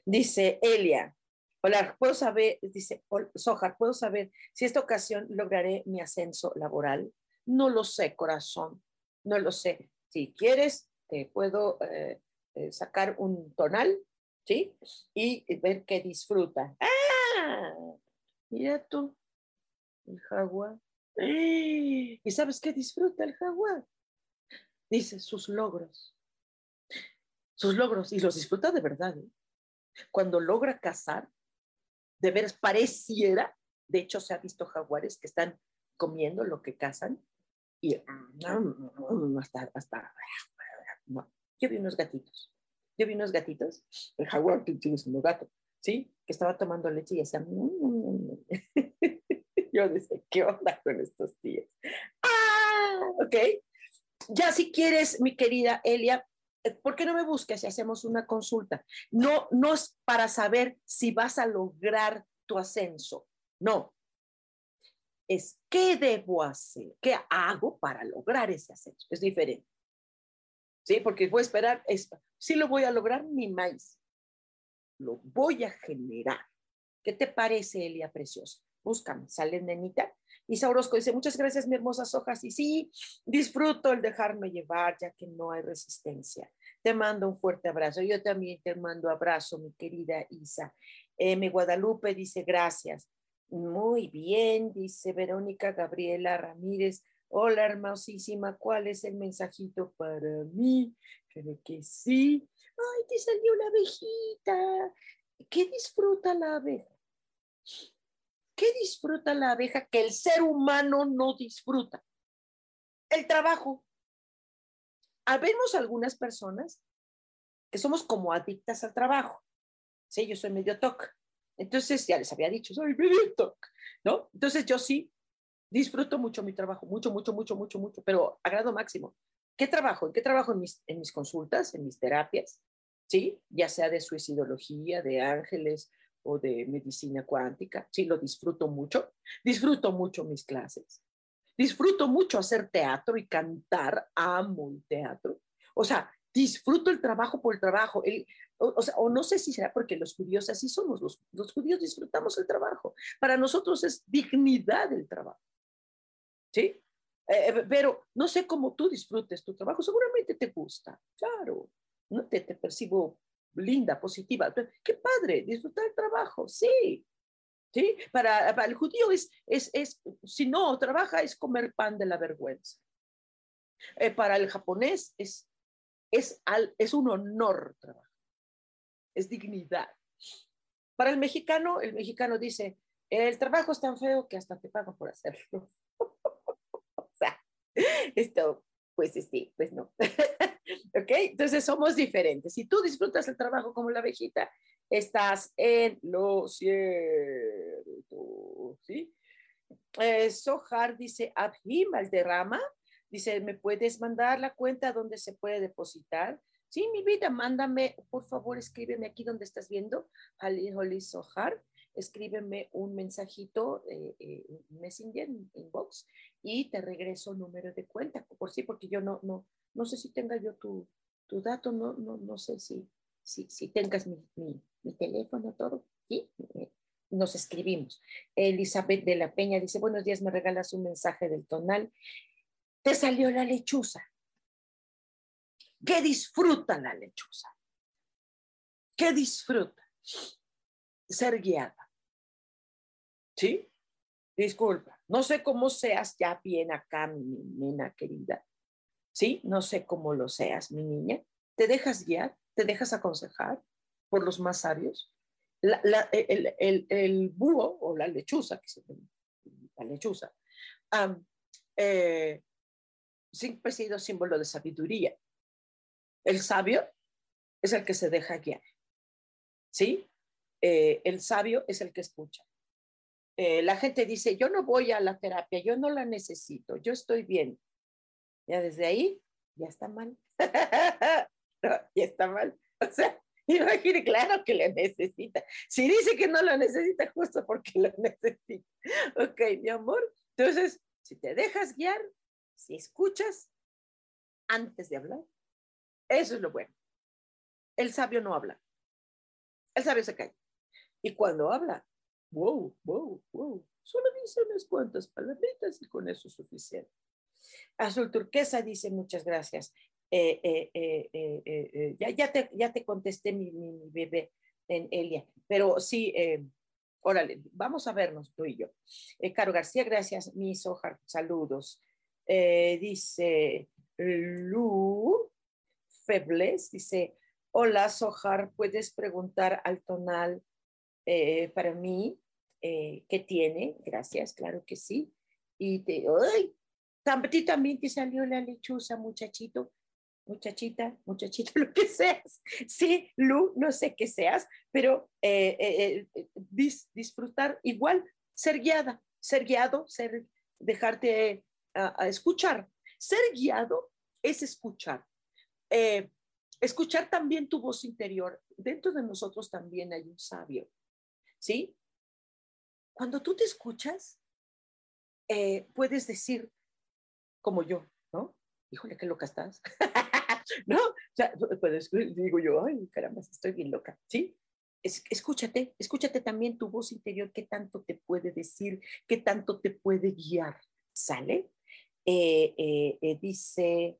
[SPEAKER 1] Dice Elia. Hola, puedo saber, dice Sojar, ¿puedo saber si esta ocasión lograré mi ascenso laboral? No lo sé, corazón, no lo sé. Si quieres, te puedo eh, eh, sacar un tonal, ¿sí? Y ver qué disfruta. ¡Ah! Mira tú, el jaguar. ¿Y sabes qué disfruta el jaguar? Dice sus logros. Sus logros, y los disfruta de verdad. ¿eh? Cuando logra cazar, de veras pareciera, de hecho se ha visto jaguares que están comiendo lo que cazan y hasta, hasta, no. Yo vi unos gatitos, yo vi unos gatitos, el jaguar que tienes un gato, ¿sí? Que estaba tomando leche y hacía, yo decía, ¿qué onda con estos tíos? Ah, ok. Ya si quieres, mi querida Elia, eh, ¿por qué no me busques si hacemos una consulta? No, no es para saber si vas a lograr tu ascenso, no. Es qué debo hacer, qué hago para lograr ese ascenso. Es diferente. ¿Sí? Porque voy a esperar, es, si lo voy a lograr, ni más. Lo voy a generar. ¿Qué te parece, Elia Preciosa? Búscame, sale nenita. Y Saurosco dice, muchas gracias, mi hermosas hojas. Y sí, disfruto el dejarme llevar, ya que no hay resistencia. Te mando un fuerte abrazo. Yo también te mando abrazo, mi querida Isa. Eh, mi Guadalupe dice, gracias. Muy bien, dice Verónica Gabriela Ramírez. Hola, hermosísima, ¿cuál es el mensajito para mí? Creo que sí. Ay, te salió la abejita. ¿Qué disfruta la abeja? ¿Qué disfruta la abeja que el ser humano no disfruta? El trabajo. Habemos algunas personas que somos como adictas al trabajo. Sí, yo soy medio TOC. Entonces, ya les había dicho, soy medio TOC, ¿no? Entonces, yo sí disfruto mucho mi trabajo, mucho, mucho, mucho, mucho, mucho, pero a grado máximo. ¿Qué trabajo? ¿En qué trabajo? En mis, consultas, en mis terapias, ¿sí? Ya sea de suicidología, de ángeles, o de medicina cuántica. Sí, lo disfruto mucho. Disfruto mucho mis clases. Disfruto mucho hacer teatro y cantar. Amo el teatro. O sea, disfruto el trabajo por el trabajo. o no sé si será porque los judíos así somos. Los, los judíos disfrutamos el trabajo. Para nosotros es dignidad el trabajo. ¿Sí? Eh, eh, pero no sé cómo tú disfrutes tu trabajo. Seguramente te gusta. Claro. No te, te percibo linda, positiva. Qué padre, disfrutar el trabajo, sí. ¿Sí? Para, el judío es, es, es, si no trabaja, es comer pan de la vergüenza. Eh, para el japonés es, es, al, es un honor trabajar, es dignidad. Para el mexicano, el mexicano dice, el trabajo es tan feo que hasta te pagan por hacerlo. esto, pues sí, pues no. ¿Ok? Entonces somos diferentes. Si tú disfrutas el trabajo como la abejita, estás en lo cierto. ¿Sí? Eh, Sohar dice, Abhim derrama dice, ¿me puedes mandar la cuenta donde se puede depositar? Sí, mi vida, mándame, por favor, escríbeme aquí donde estás viendo, Ali Holly Sohar, escríbeme un mensajito, eh, eh, Messenger, inbox, y te regreso número de cuenta, por sí, porque yo no, no, no sé si tenga yo tu, tu dato, no, no, no sé si, si, si tengas mi, mi, teléfono, todo, ¿sí? Eh, nos escribimos. Elizabeth de la Peña dice, buenos días, me regalas un mensaje del tonal. Te salió la lechuza. ¿Qué disfruta la lechuza? ¿Qué disfruta? Ser guiada. ¿Sí? Disculpa, no sé cómo seas ya bien acá, mi nena querida, ¿sí? No sé cómo lo seas, mi niña. ¿Te dejas guiar? ¿Te dejas aconsejar por los más sabios? el, búho o la lechuza, que se la lechuza, eh, siempre ha sido símbolo de sabiduría. El sabio es el que se deja guiar, ¿sí? Eh, el sabio es el que escucha. Eh, la gente dice, yo no voy a la terapia, yo no la necesito, yo estoy bien. Ya desde ahí, ya está mal. ya está mal. O sea, imagine, claro que la necesita. Si dice que no lo necesita, justo porque lo necesita. Ok, mi amor. Entonces, si te dejas guiar, si escuchas antes de hablar, eso es lo bueno. El sabio no habla. El sabio se cae. Y cuando habla, wow, wow, wow, solo dice unas cuantas palabritas y con eso es suficiente. Azul Turquesa dice muchas gracias. Eh, eh, eh, ya, ya, te, ya te contesté mi, mi, bebé en Elia, pero sí, órale, vamos a vernos tú y yo. Caro García, gracias, mis hojas, saludos. dice Lu Febles, dice, hola Sojar, ¿puedes preguntar al tonal para mí qué tiene? Gracias, claro que sí. Y te, ¡ay! También te salió la lechuza, muchachito muchachita, muchachito, lo que seas. Sí, Lu, no sé qué seas, pero eh, eh, eh, disfrutar igual, ser guiada, ser guiado, ser, dejarte a, escuchar. Ser guiado es escuchar. escuchar también tu voz interior. Dentro de nosotros también hay un sabio, ¿sí? Cuando tú te escuchas, puedes decir, como yo, ¿no? Híjole, qué loca estás. ¿no? O sea, digo yo, ay, caramba, estoy bien loca, ¿sí? escúchate, escúchate también tu voz interior, qué tanto te puede decir, qué tanto te puede guiar, ¿sale? Eh, eh, eh, dice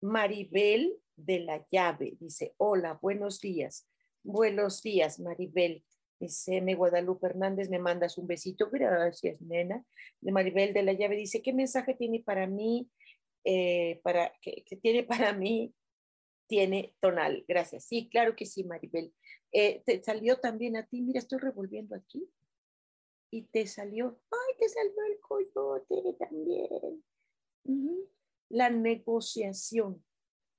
[SPEAKER 1] Maribel de la llave, dice, hola, buenos días, buenos días, Maribel. Dice, me Guadalupe Hernández, me mandas un besito. Gracias, nena. De Maribel de la llave dice, ¿qué mensaje tiene para mí? Eh, para, que, tiene para mí, tiene tonal. Gracias. Sí, claro que sí, Maribel. Eh, te salió también a ti, mira, estoy revolviendo aquí. Y te salió, ay, te salió el coyote también. La negociación.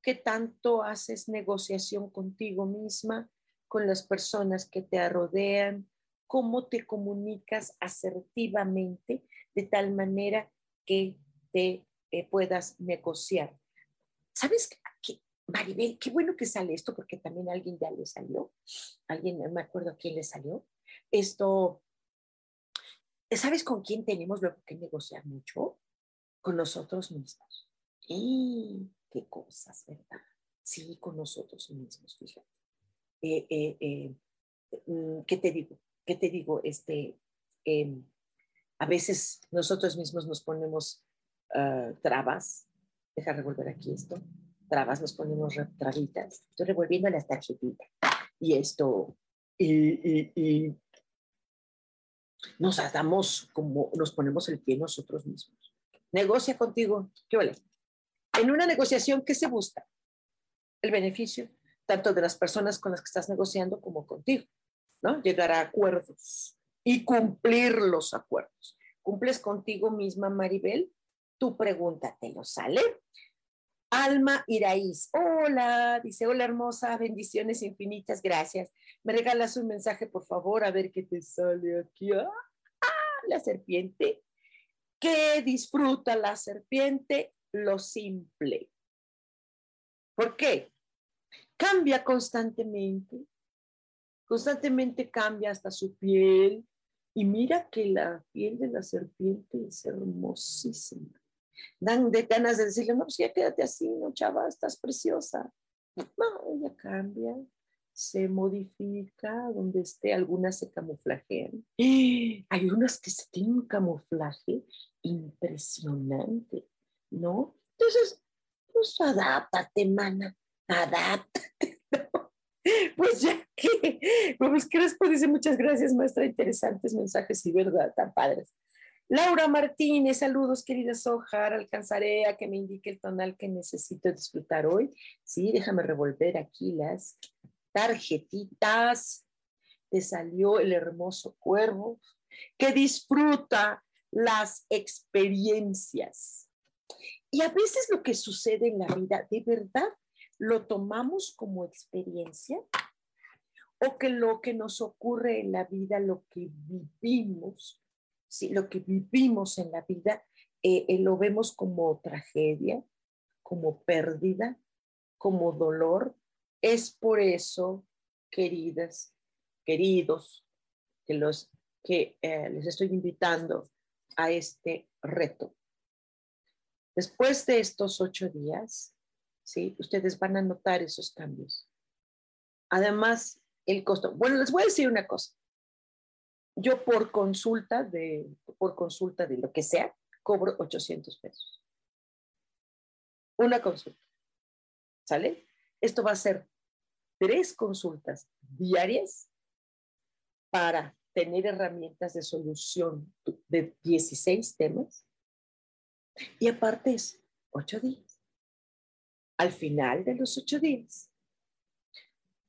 [SPEAKER 1] ¿Qué tanto haces negociación contigo misma, con las personas que te rodean? ¿Cómo te comunicas asertivamente de tal manera que te eh, puedas negociar. ¿Sabes qué, Maribel? Qué bueno que sale esto porque también a alguien ya le salió. Alguien, no me acuerdo quién le salió. Esto, ¿sabes con quién tenemos que negociar mucho? Con nosotros mismos. Y qué cosas, ¿verdad? Sí, con nosotros mismos, fíjate. Eh, eh, mm, ¿Qué te digo? ¿Qué te digo? Este, em, a veces nosotros mismos nos ponemos Ah, trabas. Deja revolver aquí esto. Trabas, nos ponemos trabitas. Estoy revolviendo las tarjetitas. Y esto, y, nos damos como, nos ponemos el pie nosotros mismos. Negocia contigo. ¿Qué vale? En una negociación, ¿qué se busca? El beneficio, tanto de las personas con las que estás negociando como contigo, ¿no? Llegar a acuerdos y cumplir los acuerdos. ¿Cumples contigo misma, Maribel? tu pregunta, ¿te lo sale? Alma Iraíz, hola, dice, hola hermosa, bendiciones infinitas, gracias. ¿Me regalas un mensaje, por favor, a ver qué te sale aquí? Ah, la serpiente. ¿Qué disfruta la serpiente? Lo simple. ¿Por qué? Cambia constantemente. Constantemente cambia hasta su piel. Y mira que la piel de la serpiente es hermosísima dan de ganas de decirle, no, pues ya quédate así, no, chava, estás preciosa. No, ella cambia, se modifica, donde esté, algunas se camuflajean. Hay unas que tienen un camuflaje impresionante, ¿no? Entonces, pues adáptate, mana, adáptate. Pues ya que, que les dice muchas gracias, maestra, interesantes mensajes y verdad, tan padres. Laura Martínez, saludos, querida Sojar. Alcanzaré a que me indique el tonal que necesito disfrutar hoy. Sí, déjame revolver aquí las tarjetitas. Te salió el hermoso cuervo que disfruta las experiencias. Y a veces lo que sucede en la vida, ¿de verdad lo tomamos como experiencia? ¿O que lo que nos ocurre en la vida, lo que vivimos, ¿sí? lo que vivimos en la vida, eh, eh, lo vemos como tragedia, como pérdida, como dolor. Es por eso, queridas, queridos, que, los, que eh, les estoy invitando a este reto. Después de estos ocho días, ¿sí? ustedes van a notar esos cambios. Además, el costo. Bueno, les voy a decir una cosa. Yo por consulta de, por consulta de lo que sea, cobro 800 pesos. Una consulta. ¿Sale? Esto va a ser tres consultas diarias para tener herramientas de solución de 16 temas. Y aparte es ocho días. Al final de los ocho días,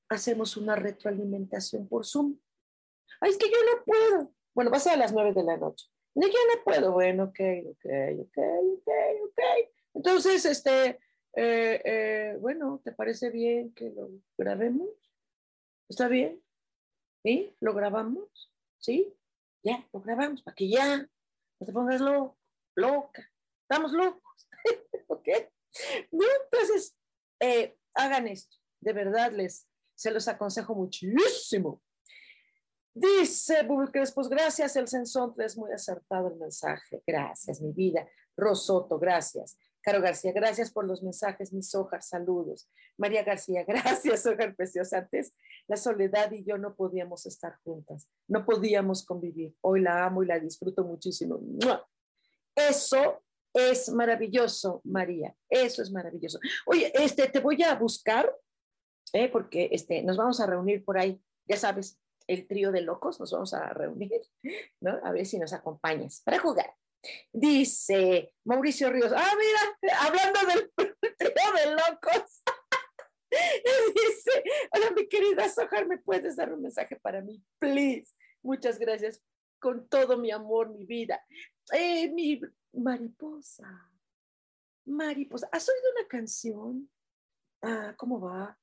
[SPEAKER 1] hacemos una retroalimentación por Zoom. Ay, es que yo no puedo. Bueno, va a ser a las nueve de la noche. No, yo no puedo. Bueno, ok, ok, ok, ok, ok. Entonces, este, eh, eh, bueno, ¿te parece bien que lo grabemos? ¿Está bien? ¿Sí? ¿Lo grabamos? ¿Sí? Ya, lo grabamos para que ya no te pongas loca. Estamos locos. ¿Ok? Entonces, eh, hagan esto. De verdad, les, se los aconsejo muchísimo. Dice Bubble pues gracias, el sensonte es muy acertado el mensaje. Gracias, mi vida. Rosoto, gracias. Caro García, gracias por los mensajes, mis hojas, saludos. María García, gracias, hojas preciosa. Antes la soledad y yo no podíamos estar juntas, no podíamos convivir. Hoy la amo y la disfruto muchísimo. Eso es maravilloso, María, eso es maravilloso. Oye, este, te voy a buscar, ¿eh? porque este, nos vamos a reunir por ahí, ya sabes, el trío de locos, nos vamos a reunir, ¿no? A ver si nos acompañas para jugar. Dice Mauricio Ríos, ah, mira, hablando del trío de locos. Dice, hola mi querida Sojar, ¿me puedes dar un mensaje para mí? Please. Muchas gracias con todo mi amor, mi vida. Eh, mi mariposa, mariposa. ¿Has oído una canción? Ah, ¿cómo va?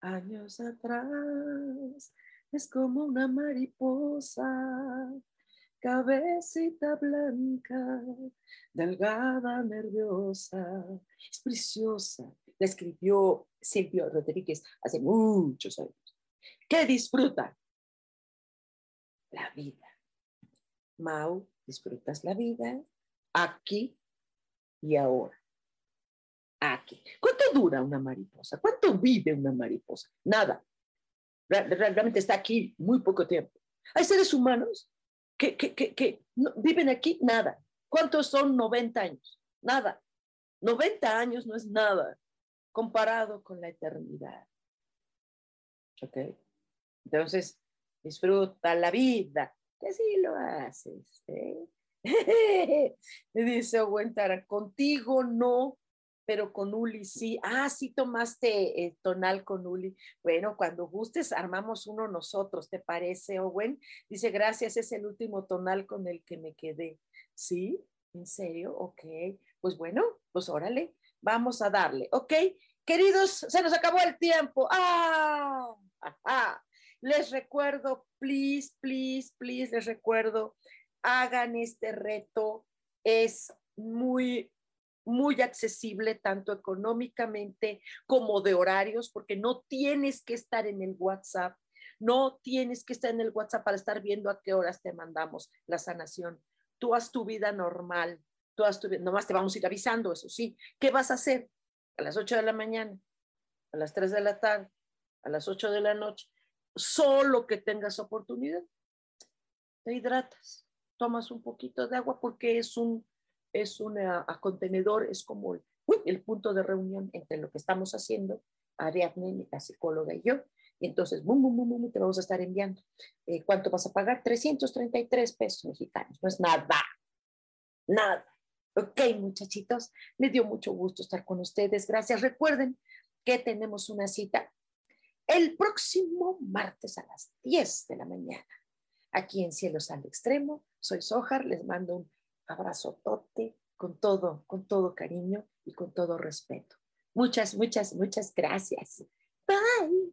[SPEAKER 1] Años atrás, es como una mariposa cabecita blanca, delgada, nerviosa, es preciosa. La escribió Silvio Rodríguez hace muchos años. ¿Qué disfruta? La vida. Mau, ¿disfrutas la vida? Aquí y ahora. Aquí. ¿Cuánto dura una mariposa? ¿Cuánto vive una mariposa? Nada. Realmente está aquí muy poco tiempo. Hay seres humanos que, viven aquí, nada. ¿Cuántos son 90 años? Nada. 90 años no es nada comparado con la eternidad. ¿Ok? Entonces, disfruta la vida, que sí lo haces. ¿eh? Dice Owen contigo no pero con Uli sí. Ah, sí tomaste eh, tonal con Uli. Bueno, cuando gustes, armamos uno nosotros, ¿te parece, Owen? Dice, gracias, es el último tonal con el que me quedé. ¿Sí? ¿En serio? Ok. Pues bueno, pues órale, vamos a darle, ¿ok? Queridos, se nos acabó el tiempo. ¡Ah! ¡Ah! Les recuerdo, please, please, please, les recuerdo, hagan este reto. Es muy muy accesible tanto económicamente como de horarios, porque no tienes que estar en el WhatsApp, no tienes que estar en el WhatsApp para estar viendo a qué horas te mandamos la sanación. Tú haz tu vida normal, tú haz tu vida, nomás te vamos a ir avisando, eso sí. ¿Qué vas a hacer? A las 8 de la mañana, a las 3 de la tarde, a las 8 de la noche, solo que tengas oportunidad. Te hidratas, tomas un poquito de agua porque es un es un contenedor, es como el, punto de reunión entre lo que estamos haciendo, Ariadne, la psicóloga y yo. Y entonces, bum, bum, bum, te vamos a estar enviando. Eh, ¿Cuánto vas a pagar? 333 pesos mexicanos. No es nada, nada. Ok, muchachitos, me dio mucho gusto estar con ustedes. Gracias. Recuerden que tenemos una cita el próximo martes a las 10 de la mañana. Aquí en Cielos al Extremo. Soy Sojar, les mando un abrazo tote con todo, con todo cariño y con todo respeto. Muchas, muchas, muchas gracias. Bye.